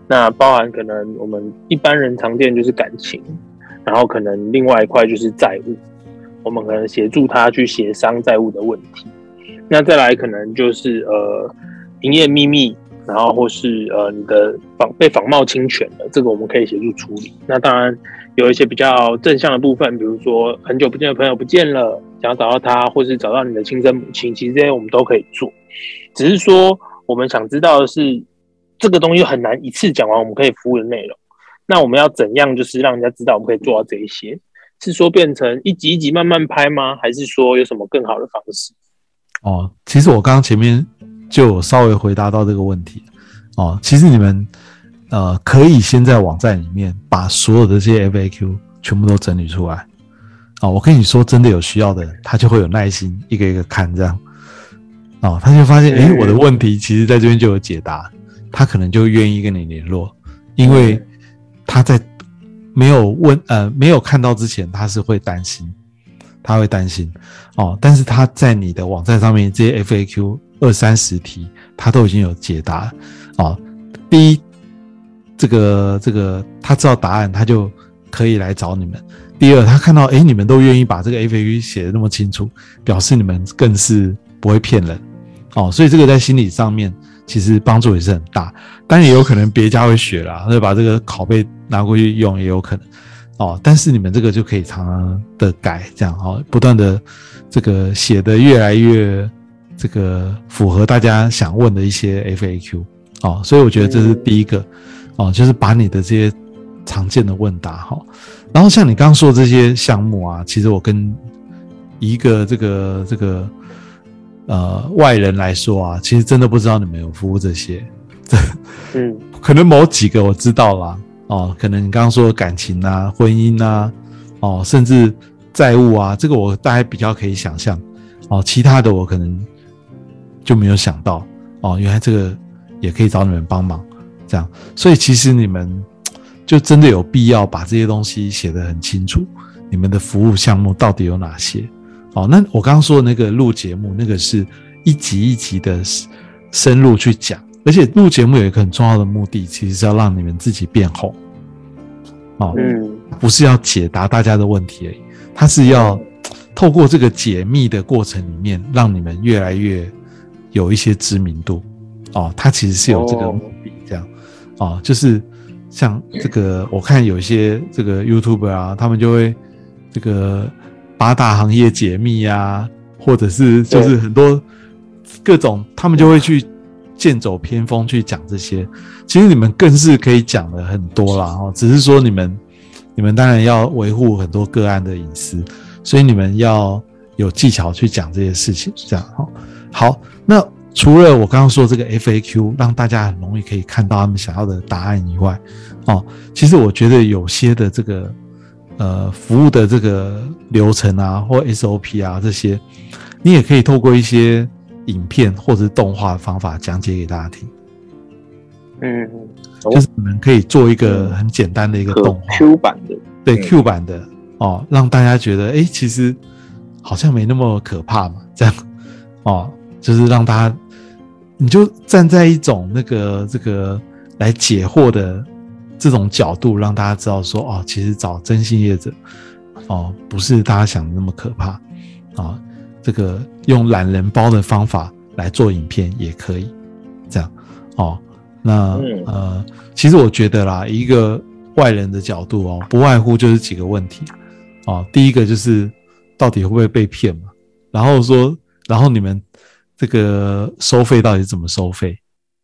那包含可能我们一般人常见就是感情，然后可能另外一块就是债务，我们可能协助他去协商债务的问题。那再来可能就是呃营业秘密然后或是呃你的仿被仿冒侵权的，这个我们可以协助处理。那当然有一些比较正向的部分，比如说很久不见的朋友不见了，想要找到他，或是找到你的亲生母亲，其实这些我们都可以做。只是说我们想知道的是，这个东西很难一次讲完我们可以服务的内容。那我们要怎样就是让人家知道我们可以做到这一些？是说变成一集一集慢慢拍吗？还是说有什么更好的方式？哦，其实我刚刚前面就有稍微回答到这个问题。哦，其实你们呃可以先在网站里面把所有的这些 FAQ 全部都整理出来。哦，我跟你说，真的有需要的人，他就会有耐心一个一个看这样。哦，他就发现，诶，我的问题其实在这边就有解答，他可能就愿意跟你联络，因为。他在没有问呃没有看到之前，他是会担心，他会担心哦。但是他在你的网站上面这些 FAQ 二三十题，他都已经有解答哦。第一，这个这个他知道答案，他就可以来找你们。第二，他看到哎你们都愿意把这个 FAQ 写的那么清楚，表示你们更是不会骗人哦。所以这个在心理上面。其实帮助也是很大，但也有可能别家会学啦，就把这个拷贝拿过去用，也有可能哦。但是你们这个就可以常常的改，这样哦，不断的这个写的越来越这个符合大家想问的一些 FAQ 哦，所以我觉得这是第一个哦，就是把你的这些常见的问答哈，然后像你刚刚说的这些项目啊，其实我跟一个这个这个。呃，外人来说啊，其实真的不知道你们有服务这些，这嗯，可能某几个我知道啦，哦，可能你刚刚说感情啊、婚姻啊，哦，甚至债务啊，这个我大概比较可以想象，哦，其他的我可能就没有想到，哦，原来这个也可以找你们帮忙，这样，所以其实你们就真的有必要把这些东西写得很清楚，你们的服务项目到底有哪些。哦，那我刚刚说的那个录节目，那个是一集一集的深入去讲，而且录节目有一个很重要的目的，其实是要让你们自己变红。哦，嗯，不是要解答大家的问题而已，它是要透过这个解密的过程里面，让你们越来越有一些知名度。哦，它其实是有这个目的，这样。哦，就是像这个，我看有一些这个 YouTuber 啊，他们就会这个。八大行业解密呀，或者是就是很多各种，他们就会去剑走偏锋去讲这些。其实你们更是可以讲的很多啦，哦，只是说你们你们当然要维护很多个案的隐私，所以你们要有技巧去讲这些事情，这样哈。好，那除了我刚刚说这个 FAQ，让大家很容易可以看到他们想要的答案以外，哦，其实我觉得有些的这个。呃，服务的这个流程啊，或 SOP 啊这些，你也可以透过一些影片或者是动画方法讲解给大家听。嗯，就是你们可以做一个很简单的一个动画 Q 版的，对 Q 版的哦，让大家觉得哎，其实好像没那么可怕嘛，这样哦，就是让大家你就站在一种那个这个来解惑的。这种角度让大家知道说哦，其实找真心业者哦，不是大家想的那么可怕啊。这个用懒人包的方法来做影片也可以，这样哦。那呃，其实我觉得啦，一个外人的角度哦，不外乎就是几个问题哦。第一个就是到底会不会被骗嘛？然后说，然后你们这个收费到底怎么收费？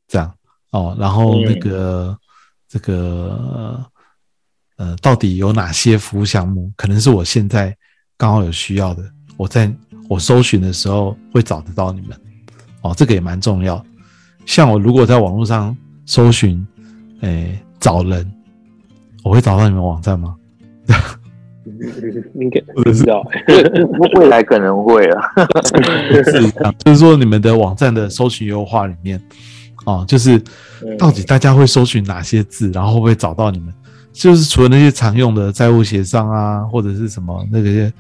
这样哦，然后那个。这个呃，到底有哪些服务项目？可能是我现在刚好有需要的，我在我搜寻的时候会找得到你们哦，这个也蛮重要。像我如果在网络上搜寻，诶，找人，我会找到你们网站吗？应该不知道，未来可能会啊。是这样，就是说你们的网站的搜寻优化里面。哦，就是到底大家会搜寻哪些字，然后会不会找到你们？就是除了那些常用的债务协商啊，或者是什么那个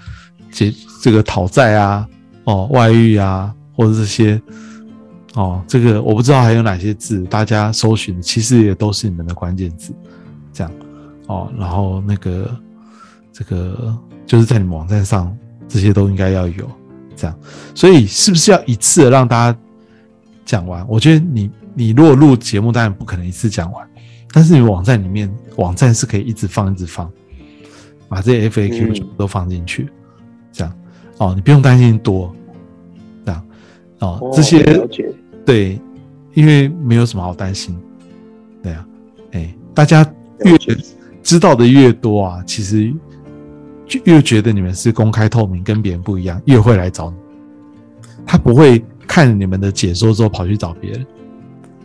解这个讨债啊，哦，外遇啊，或者这些，哦，这个我不知道还有哪些字大家搜寻，其实也都是你们的关键字，这样，哦，然后那个这个就是在你们网站上这些都应该要有，这样，所以是不是要一次让大家讲完？我觉得你。你如果录节目，当然不可能一次讲完，但是你网站里面，网站是可以一直放一直放，把这些 FAQ 嗯全部都放进去，这样哦，你不用担心多，这样哦，哦这些对，因为没有什么好担心，对啊，哎，大家越知道的越多啊，其实就越觉得你们是公开透明，跟别人不一样，越会来找你。他不会看你们的解说之后跑去找别人，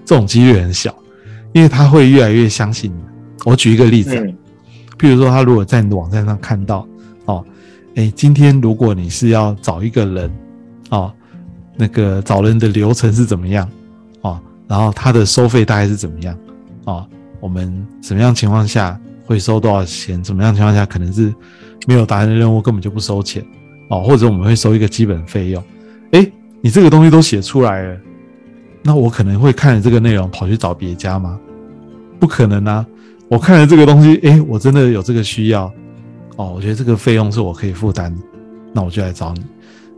这种几率很小，因为他会越来越相信你。我举一个例子啊，嗯譬如说，他如果在你的网站上看到，哦，哎，今天如果你是要找一个人，哦，那个找人的流程是怎么样，哦，然后他的收费大概是怎么样，哦，我们什么样情况下会收多少钱？怎么样情况下可能是没有达成任务根本就不收钱，哦，或者我们会收一个基本费用。哎，你这个东西都写出来了，那我可能会看了这个内容跑去找别家吗？不可能啊！我看了这个东西，诶，我真的有这个需要，哦，我觉得这个费用是我可以负担的，那我就来找你，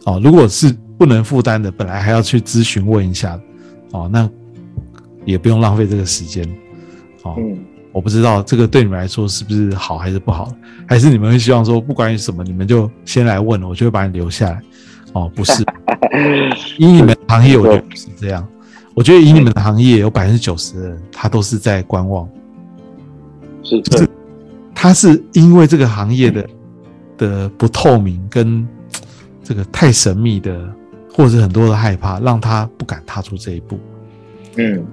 哦，如果是不能负担的，本来还要去咨询问一下，哦，那也不用浪费这个时间，哦，嗯，我不知道这个对你们来说是不是好还是不好，还是你们会希望说不管你什么，你们就先来问，我就会把你留下来，哦，不是，以你们行业，我觉得不是这样，我觉得以你们的行业有百分之九十的人，他都是在观望。是就是他是因为这个行业的的不透明跟这个太神秘的，或者是很多的害怕，让他不敢踏出这一步。嗯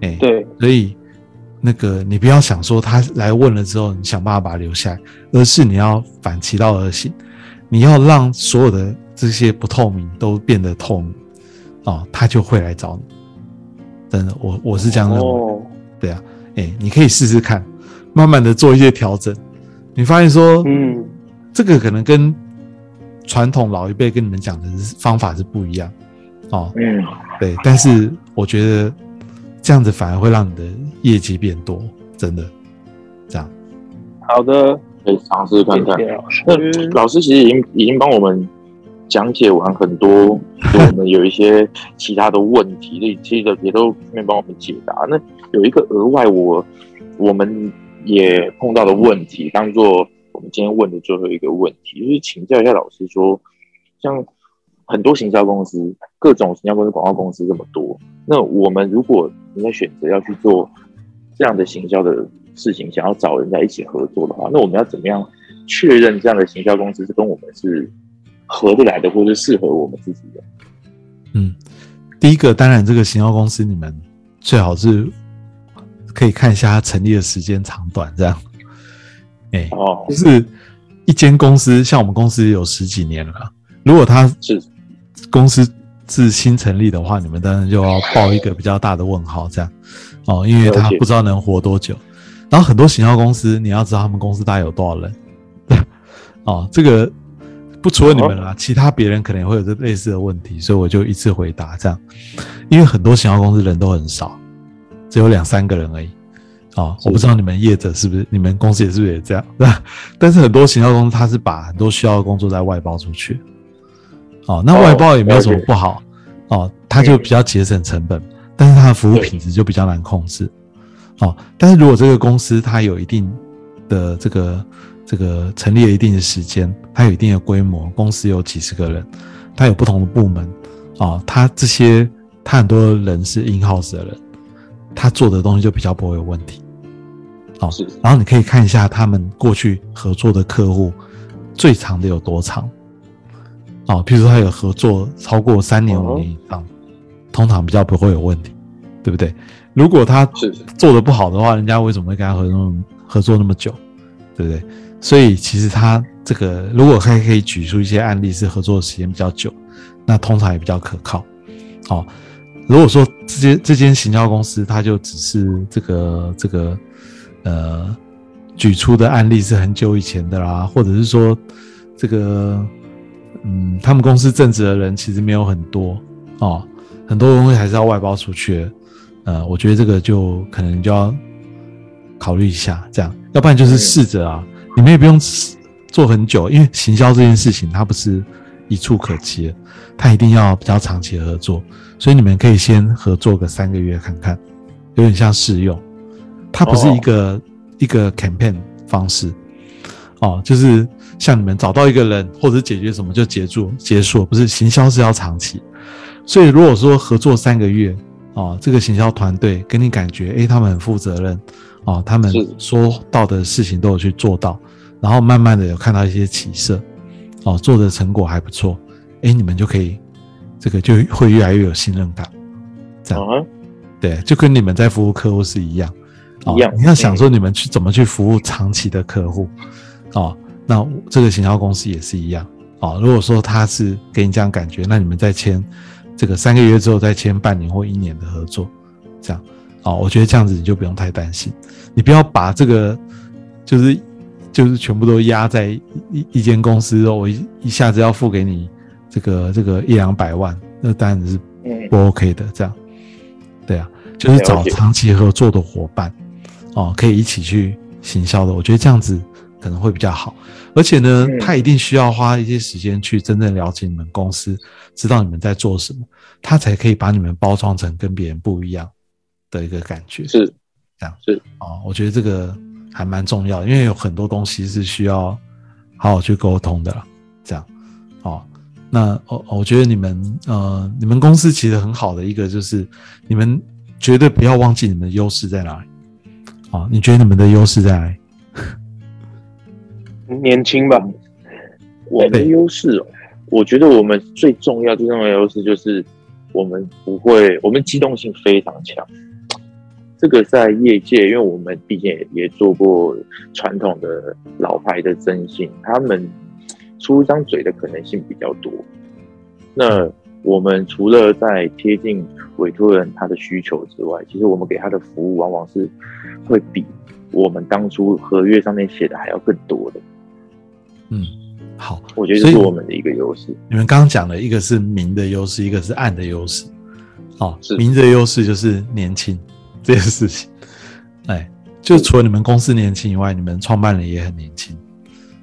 哎、对，所以那个你不要想说他来问了之后，你想办法把他留下来，而是你要反其道而行，你要让所有的这些不透明都变得透明，哦，他就会来找你。真的，我我是这样认为。哦，对啊，哎、你可以试试看，慢慢的做一些调整。你发现说，嗯，这个可能跟传统老一辈跟你们讲的方法是不一样哦。嗯，对，但是我觉得这样子反而会让你的业绩变多，真的这样。好的，可以尝试看看。那老师其实已经已经帮我们讲解完很多，就我们有一些其他的问题，所以其实也都顺便帮我们解答。那有一个额外我我们也碰到的问题，当做我们今天问的最后一个问题，就是请教一下老师说，像很多行销公司，各种行销公司、广告公司这么多，那我们如果你在选择要去做这样的行销的事情，想要找人家一起合作的话，那我们要怎么样确认这样的行销公司是跟我们是合得来的，或是适合我们自己的？嗯，第一个当然这个行销公司你们最好是可以看一下它成立的时间长短，这样。哎、哦。就，是一间公司，像我们公司有十几年了，如果它是。公司是新成立的话，你们当然就要报一个比较大的问号，这样。哦，因为他不知道能活多久。然后很多行销公司，你要知道他们公司大概有多少人，哦，这个不除了你们啦，其他别人可能也会有这类似的问题，所以我就一次回答这样，因为很多行销公司人都很少，只有两三个人而已。哦，我不知道你们业者是不是，你们公司也是不是也这样？对吧？但是很多行销公司，它是把很多需要的工作在外包出去。哦，那外包也没有什么不好。哦，它就比较节省成本，但是它的服务品质就比较难控制。哦，但是如果这个公司它有一定的这个这个成立了一定的时间，它有一定的规模，公司有几十个人，它有不同的部门。哦，它这些它很多人是 in house 的人，他做的东西就比较不会有问题。哦，然后你可以看一下他们过去合作的客户最长的有多长。哦，譬如说他有合作超过三年、哦五年以上，通常比较不会有问题，对不对？如果他做的不好的话，人家为什么会跟他合作合作那么久，对不对？所以其实他这个如果还可以举出一些案例是合作的时间比较久，那通常也比较可靠。哦，如果说这间这间行销公司，它就只是这个这个呃举出的案例是很久以前的啦，或者是说这个嗯，他们公司正职的人其实没有很多哦，很多东西还是要外包出去。呃，我觉得这个就可能就要考虑一下，这样，要不然就是试着啊，你们也不用做很久，因为行销这件事情它不是一触可及了，他一定要比较长期的合作，所以你们可以先合作个三个月看看，有点像试用，它不是一个、一个 campaign 方式，哦，就是像你们找到一个人或者解决什么就结束结束，不是行销是要长期，所以如果说合作三个月，哦，这个行销团队给你感觉，诶，他们很负责任，哦，他们说到的事情都有去做到，然后慢慢的有看到一些起色，哦，做的成果还不错，诶，你们就可以这个就会越来越有信任感，这样。啊，对，就跟你们在服务客户是一样，哦一样。你要想说你们去怎么去服务长期的客户，哦，那这个行销公司也是一样，哦，如果说他是给你这样感觉，那你们再签这个三个月之后再签半年或一年的合作，这样，哦，我觉得这样子你就不用太担心，你不要把这个就是就是全部都压在一一一间公司，我一一下子要付给你这个这个一两百万，那当然是嗯。不 OK 的，这样，对啊，就是找长期合作的伙伴，哦，可以一起去行销的，我觉得这样子可能会比较好。而且呢，嗯。他一定需要花一些时间去真正了解你们公司，知道你们在做什么，他才可以把你们包装成跟别人不一样的一个感觉。是。这样。是。哦，我觉得这个还蛮重要的，因为有很多东西是需要好好去沟通的啦。这样。哦，那我我觉得你们呃，你们公司其实很好的一个就是，你们绝对不要忘记你们的优势在哪里。啊，你觉得你们的优势在哪里？年轻吧，我们的对优势哦，我觉得我们最重要、最重要的优势就是我们不会，我们机动性非常强。这个在业界，因为我们毕竟也也做过传统的老牌的征信，他们出一张嘴的可能性比较多。那我们除了在贴近委托人他的需求之外，其实我们给他的服务往往是会比我们当初合约上面写的还要更多的。嗯，好，我觉得这是我们的一个优势。你们刚刚讲的一个是明的优势，一个是暗的优势。哦，是明的优势就是年轻这件事情。哎，就除了你们公司年轻以外，你们创办人也很年轻。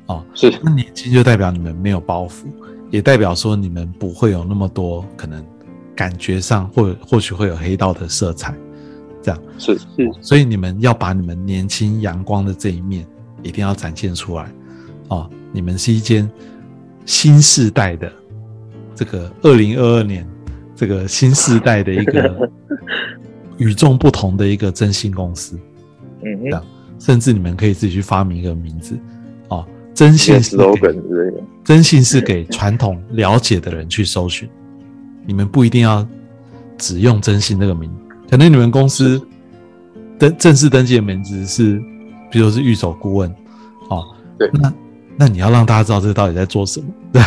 哦，是那年轻就代表你们没有包袱，也代表说你们不会有那么多可能感觉上或或许会有黑道的色彩，这样。是是所以你们要把你们年轻阳光的这一面一定要展现出来哦。你们是一间新时代的这个二零二二年这个新时代的一个 与众不同的一个征信公司，嗯这样，甚至你们可以自己去发明一个名字哦。征信是给 slogan 之类的。征信是给传统了解的人去搜寻，你们不一定要只用征信这个名，可能你们公司登正式登记的名字是，比如说是预守顾问，哦，对。那那你要让大家知道这个到底在做什么，对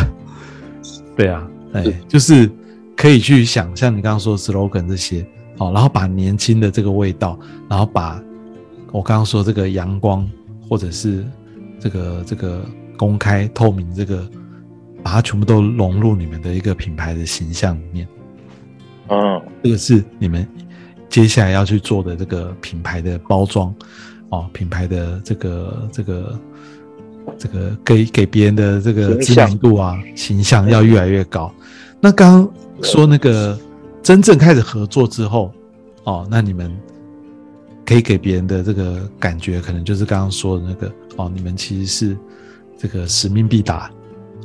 对啊，哎是，就是可以去想像你刚刚说的 slogan 这些，哦，然后把年轻的这个味道，然后把我刚刚说这个阳光或者是这个这个公开透明这个，把它全部都融入你们的一个品牌的形象里面。嗯，这个是你们接下来要去做的这个品牌的包装哦，品牌的这个这个这个给给别人的这个知名度啊形象要越来越高。那刚刚说那个真正开始合作之后哦，那你们可以给别人的这个感觉，可能就是刚刚说的那个哦，你们其实是这个使命必达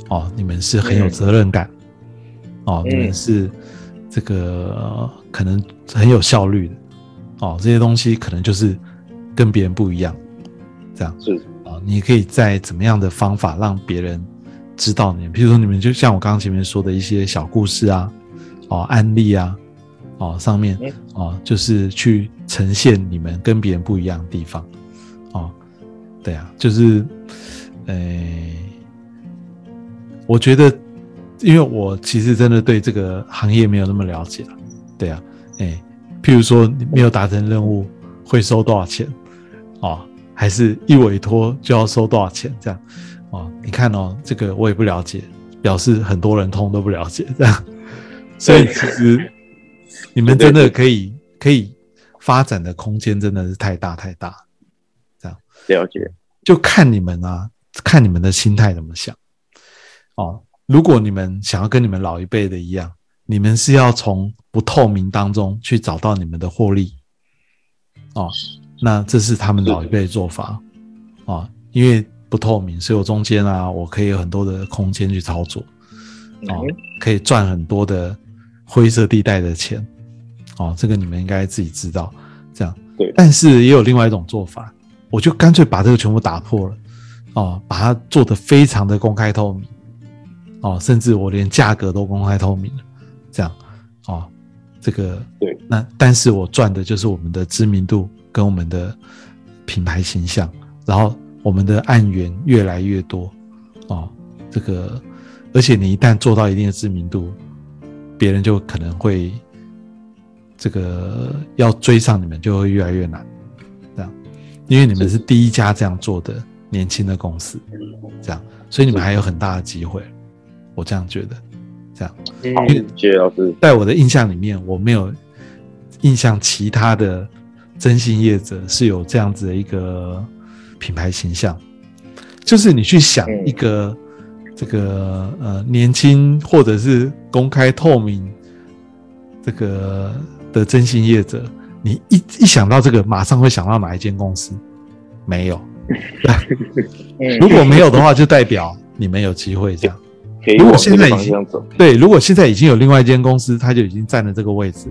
哦，你们是很有嗯责任感、哦，你们嗯是这个、呃可能很有效率的哦，这些东西可能就是跟别人不一样，这样。是。啊、你可以在怎么样的方法让别人知道你？比如说你们就像我刚刚前面说的一些小故事啊，哦案例啊，哦上面嗯。哦就是去呈现你们跟别人不一样的地方，哦，对啊，就是，呃，我觉得，因为我其实真的对这个行业没有那么了解了，对啊，哎，譬如说你没有达成任务会收多少钱，哦，还是一委托就要收多少钱这样，哦，你看哦，这个我也不了解，表示很多人通都不了解这样，所以其实你们真的可以可以发展的空间真的是太大太大，这样。了解，就看你们啊，看你们的心态怎么想。哦，如果你们想要跟你们老一辈的一样，你们是要从不透明当中去找到你们的获利，哦，那这是他们老一辈的做法，啊，因为不透明，所以我中间啊，我可以有很多的空间去操作，哦，可以赚很多的灰色地带的钱，哦，这个你们应该自己知道，这样，对，但是也有另外一种做法，我就干脆把这个全部打破了，哦，把它做得非常的公开透明。哦，甚至我连价格都公开透明了，这样，哦，这个对，那但是我赚的就是我们的知名度跟我们的品牌形象，然后我们的案源越来越多，哦，这个，而且你一旦做到一定的知名度，别人就可能会这个要追上你们就会越来越难，这样，因为你们是第一家这样做的年轻的公司，这样，所以你们还有很大的机会。我这样觉得，这样，好，谢谢老师。在我的印象里面，我没有印象其他的征信业者是有这样子的一个品牌形象。就是你去想一个这个呃年轻或者是公开透明这个的征信业者，你一一想到这个，马上会想到哪一间公司？没有。如果没有的话，就代表 你们有机会这样。如果现在已经对，如果现在已经有另外一间公司，他就已经占了这个位置，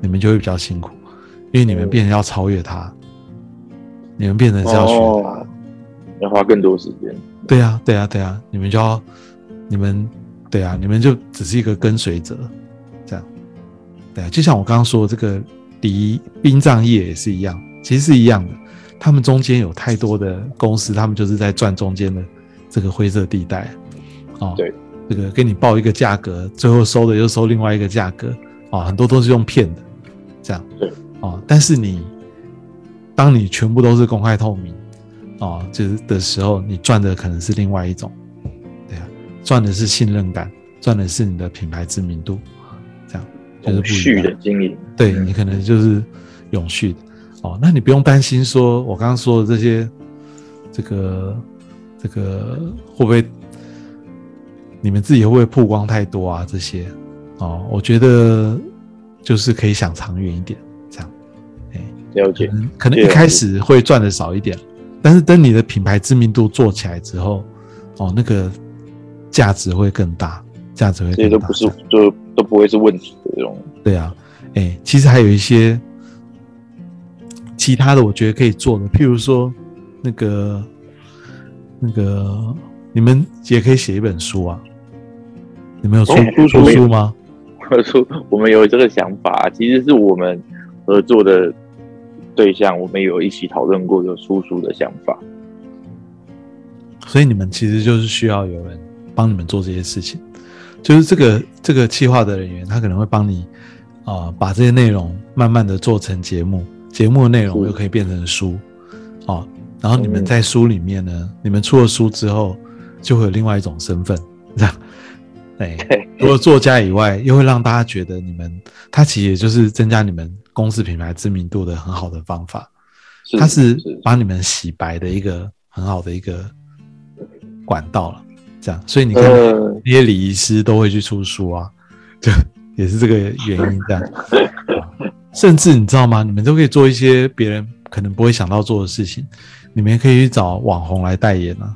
你们就会比较辛苦，因为你们变成要超越他，你们变成是要学他，要花更多时间。对呀，对呀，对呀，你们就要，你们对啊，你们就只是一个跟随者，就像我刚刚说这个离殡葬业也是一样，其实是一样的，他们中间有太多的公司，他们就是在赚中间的这个灰色地带。哦，对，这个给你报一个价格，最后收的又收另外一个价格，啊，很多都是用骗的，这样，对，啊，但是你，当你全部都是公开透明，啊，就是的时候，你赚的可能是另外一种，对啊，赚的是信任感，赚的是你的品牌知名度，就是不永续的经营，对你可能就是永续的，哦，那你不用担心说，我刚刚说的这些，这个，这个会不会？你们自己会不会曝光太多啊？这些哦，我觉得就是可以想长远一点，这样。哎，了解。可能一开始会赚的少一点，但是等你的品牌知名度做起来之后，哦，那个价值会更大，价值会更大。这些都不是，就都不会是问题的这种。对啊，哎，其实还有一些其他的，我觉得可以做的，譬如说那个那个，你们也可以写一本书啊。你们有出出书吗？出，我们有这个想法，其实是我们合作的对象，我们有一起讨论过有出书的想法。所以你们其实就是需要有人帮你们做这些事情，就是这个这个企划的人员，他可能会帮你啊，把这些内容慢慢的做成节目，节目的内容又可以变成书，啊，然后你们在书里面呢，你们出了书之后，就会有另外一种身份，这样。对，除了作家以外，又会让大家觉得你们，它其实也就是增加你们公司品牌知名度的很好的方法。它是把你们洗白的一个很好的一个管道了。这样，所以你看，那些礼仪师都会去出书啊，就也是这个原因。这样，甚至你知道吗？你们都可以做一些别人可能不会想到做的事情，你们可以去找网红来代言啊。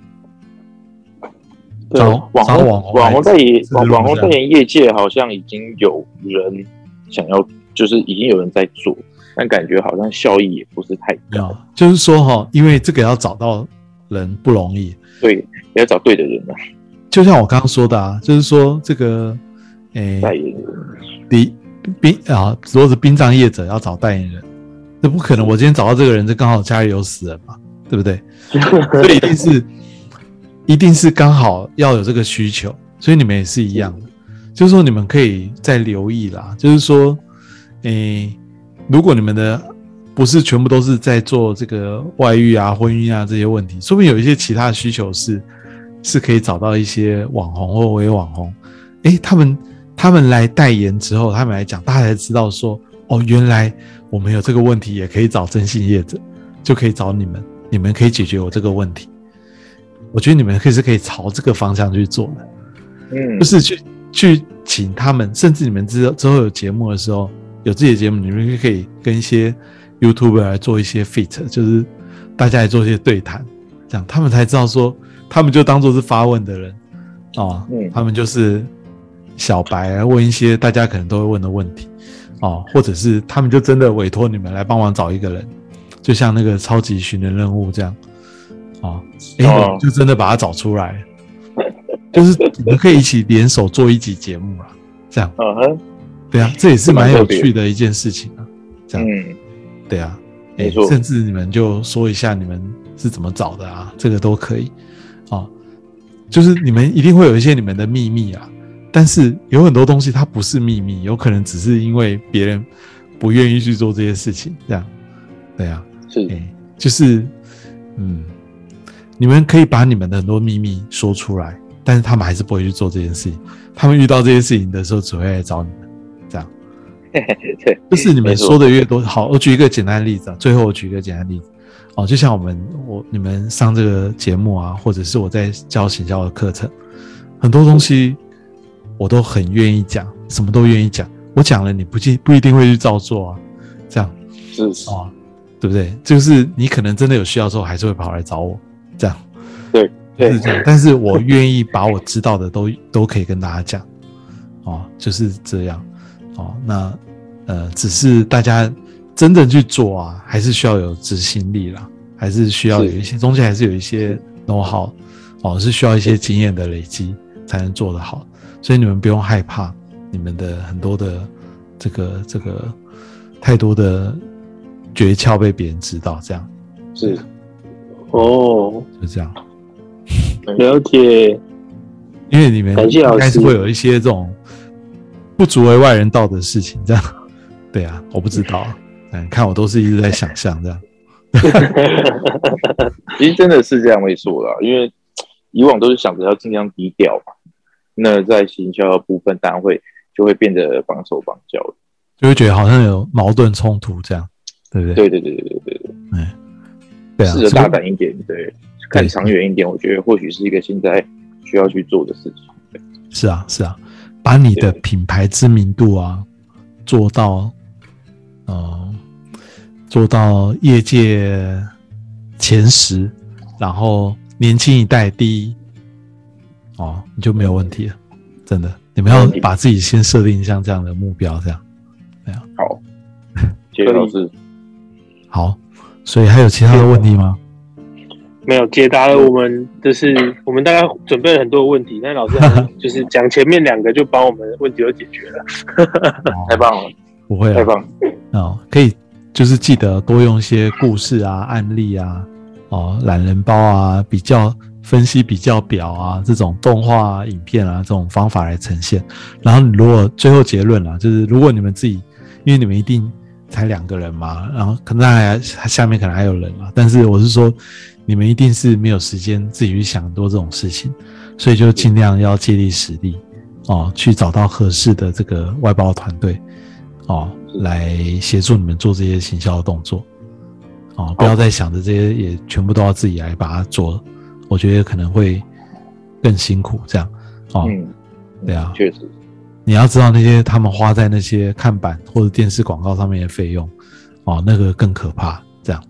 找网红网红代言网网红代言业界好像已经有人想要，就是已经有人在做，但感觉好像效益也不是太高。就是说哈，因为这个要找到人不容易，对，也要找对的人啊。就像我刚刚说的啊，就是说这个，诶，代言人，殡殡啊，如果是殡葬业者要找代言人，那不可能。我今天找到这个人，这刚好家里有死人嘛，对不对？所以一定是。一定是刚好要有这个需求，所以你们也是一样的，就是说你们可以再留意啦。就是说，诶，如果你们的不是全部都是在做这个外遇啊、婚姻啊这些问题，说不定有一些其他的需求是是可以找到一些网红或微网红，诶，他们他们来代言之后，他们来讲，大家才知道说，哦，原来我们有这个问题，也可以找征信业者，就可以找你们，你们可以解决我这个问题。我觉得你们可以是可以朝这个方向去做的，嗯。就，是去去请他们，甚至你们之后之后有节目的时候，有自己的节目，你们就可以跟一些 YouTuber 来做一些 fit，就是大家来做一些对谈，这样他们才知道说，他们就当做是发问的人。哦，嗯。他们就是小白啊，问一些大家可能都会问的问题。哦，或者是他们就真的委托你们来帮忙找一个人，就像那个超级寻人任务这样。哦，哎、哦。你们就真的把他找出来。就是你们可以一起联手做一集节目啦，这样。嗯哼，对啊，这也是蛮有趣的一件事情啊，这样。嗯，对啊，甚至你们就说一下你们是怎么找的啊，这个都可以啊，就是你们一定会有一些你们的秘密啊，但是有很多东西它不是秘密，有可能只是因为别人不愿意去做这些事情，这样，对啊，是哎、就是，嗯，你们可以把你们的很多秘密说出来，但是他们还是不会去做这件事情。他们遇到这些事情的时候，只会来找你们。这样，对，就是你们说的越多，好，我举一个简单的例子啊。最后我举一个简单的例子哦，就像我们我你们上这个节目啊，或者是我在教行销的课程，很多东西我都很愿意讲，什么都愿意讲。我讲了，你不记不一定会去照做啊，这样。是啊，哦，对不对？就是你可能真的有需要之后，还是会跑来找我，这样对对是这样。但是我愿意把我知道的都都可以跟大家讲，哦，就是这样，哦，那呃，只是大家真正去做啊，还是需要有执行力啦，还是需要有一些中间还是有一些 know how，哦，是需要一些经验的累积才能做得好。所以你们不用害怕你们的很多的这个这个太多的诀窍被别人知道，这样是，哦，就这样。了解，因为你们感谢老师应该是会有一些这种不足为外人道的事情，这样。对啊，我不知道，嗯，看我都是一直在想象这样。其实真的是这样没错啦，因为以往都是想着要尽量低调嘛，那在行销的部分当然会就会变得绑手绑脚的。就会觉得好像有矛盾冲突这样，对不对？对对对对对对对，嗯，对啊，试着大胆一点，对，看长远一点，我觉得或许是一个现在需要去做的事情。对是啊，是啊，把你的品牌知名度啊做到，呃，做到业界前十，然后年轻一代第一，哦，你就没有问题了，真的。你们要把自己先设定像这样的目标，这样好，谢谢老师。好。所以还有其他的问题吗？没有解答了我们，就是我们大概准备了很多的问题，但老师就是讲前面两个就把我们的问题都解决了。哦太棒了，不会啊，太棒了，哦，可以就是记得多用一些故事啊、案例啊、哦懒人包啊、比较分析比较表啊这种动画、影片啊这种方法来呈现。然后如果最后结论啊，就是如果你们自己，因为你们一定才两个人嘛，然后可能还下面可能还有人嘛，但是我是说你们一定是没有时间自己去想很多这种事情，所以就尽量要借力使力哦，去找到合适的这个外包团队哦，来协助你们做这些行销的动作哦，不要再想着这些也全部都要自己来把它做了，我觉得可能会更辛苦这样哦。嗯，对啊确实，你要知道那些他们花在那些看板或者电视广告上面的费用哦，那个更可怕。这样，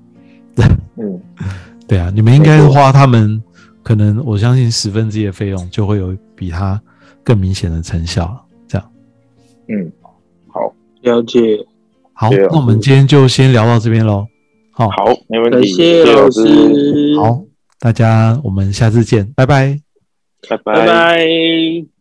嗯，对啊，你们应该是花他们可能我相信十分之一的费用，就会有比他更明显的成效。这样，嗯，好，了解，好，那我们今天就先聊到这边喽。好，好，没问感题，谢老师，好，大家我们下次见，拜。拜。拜。拜拜。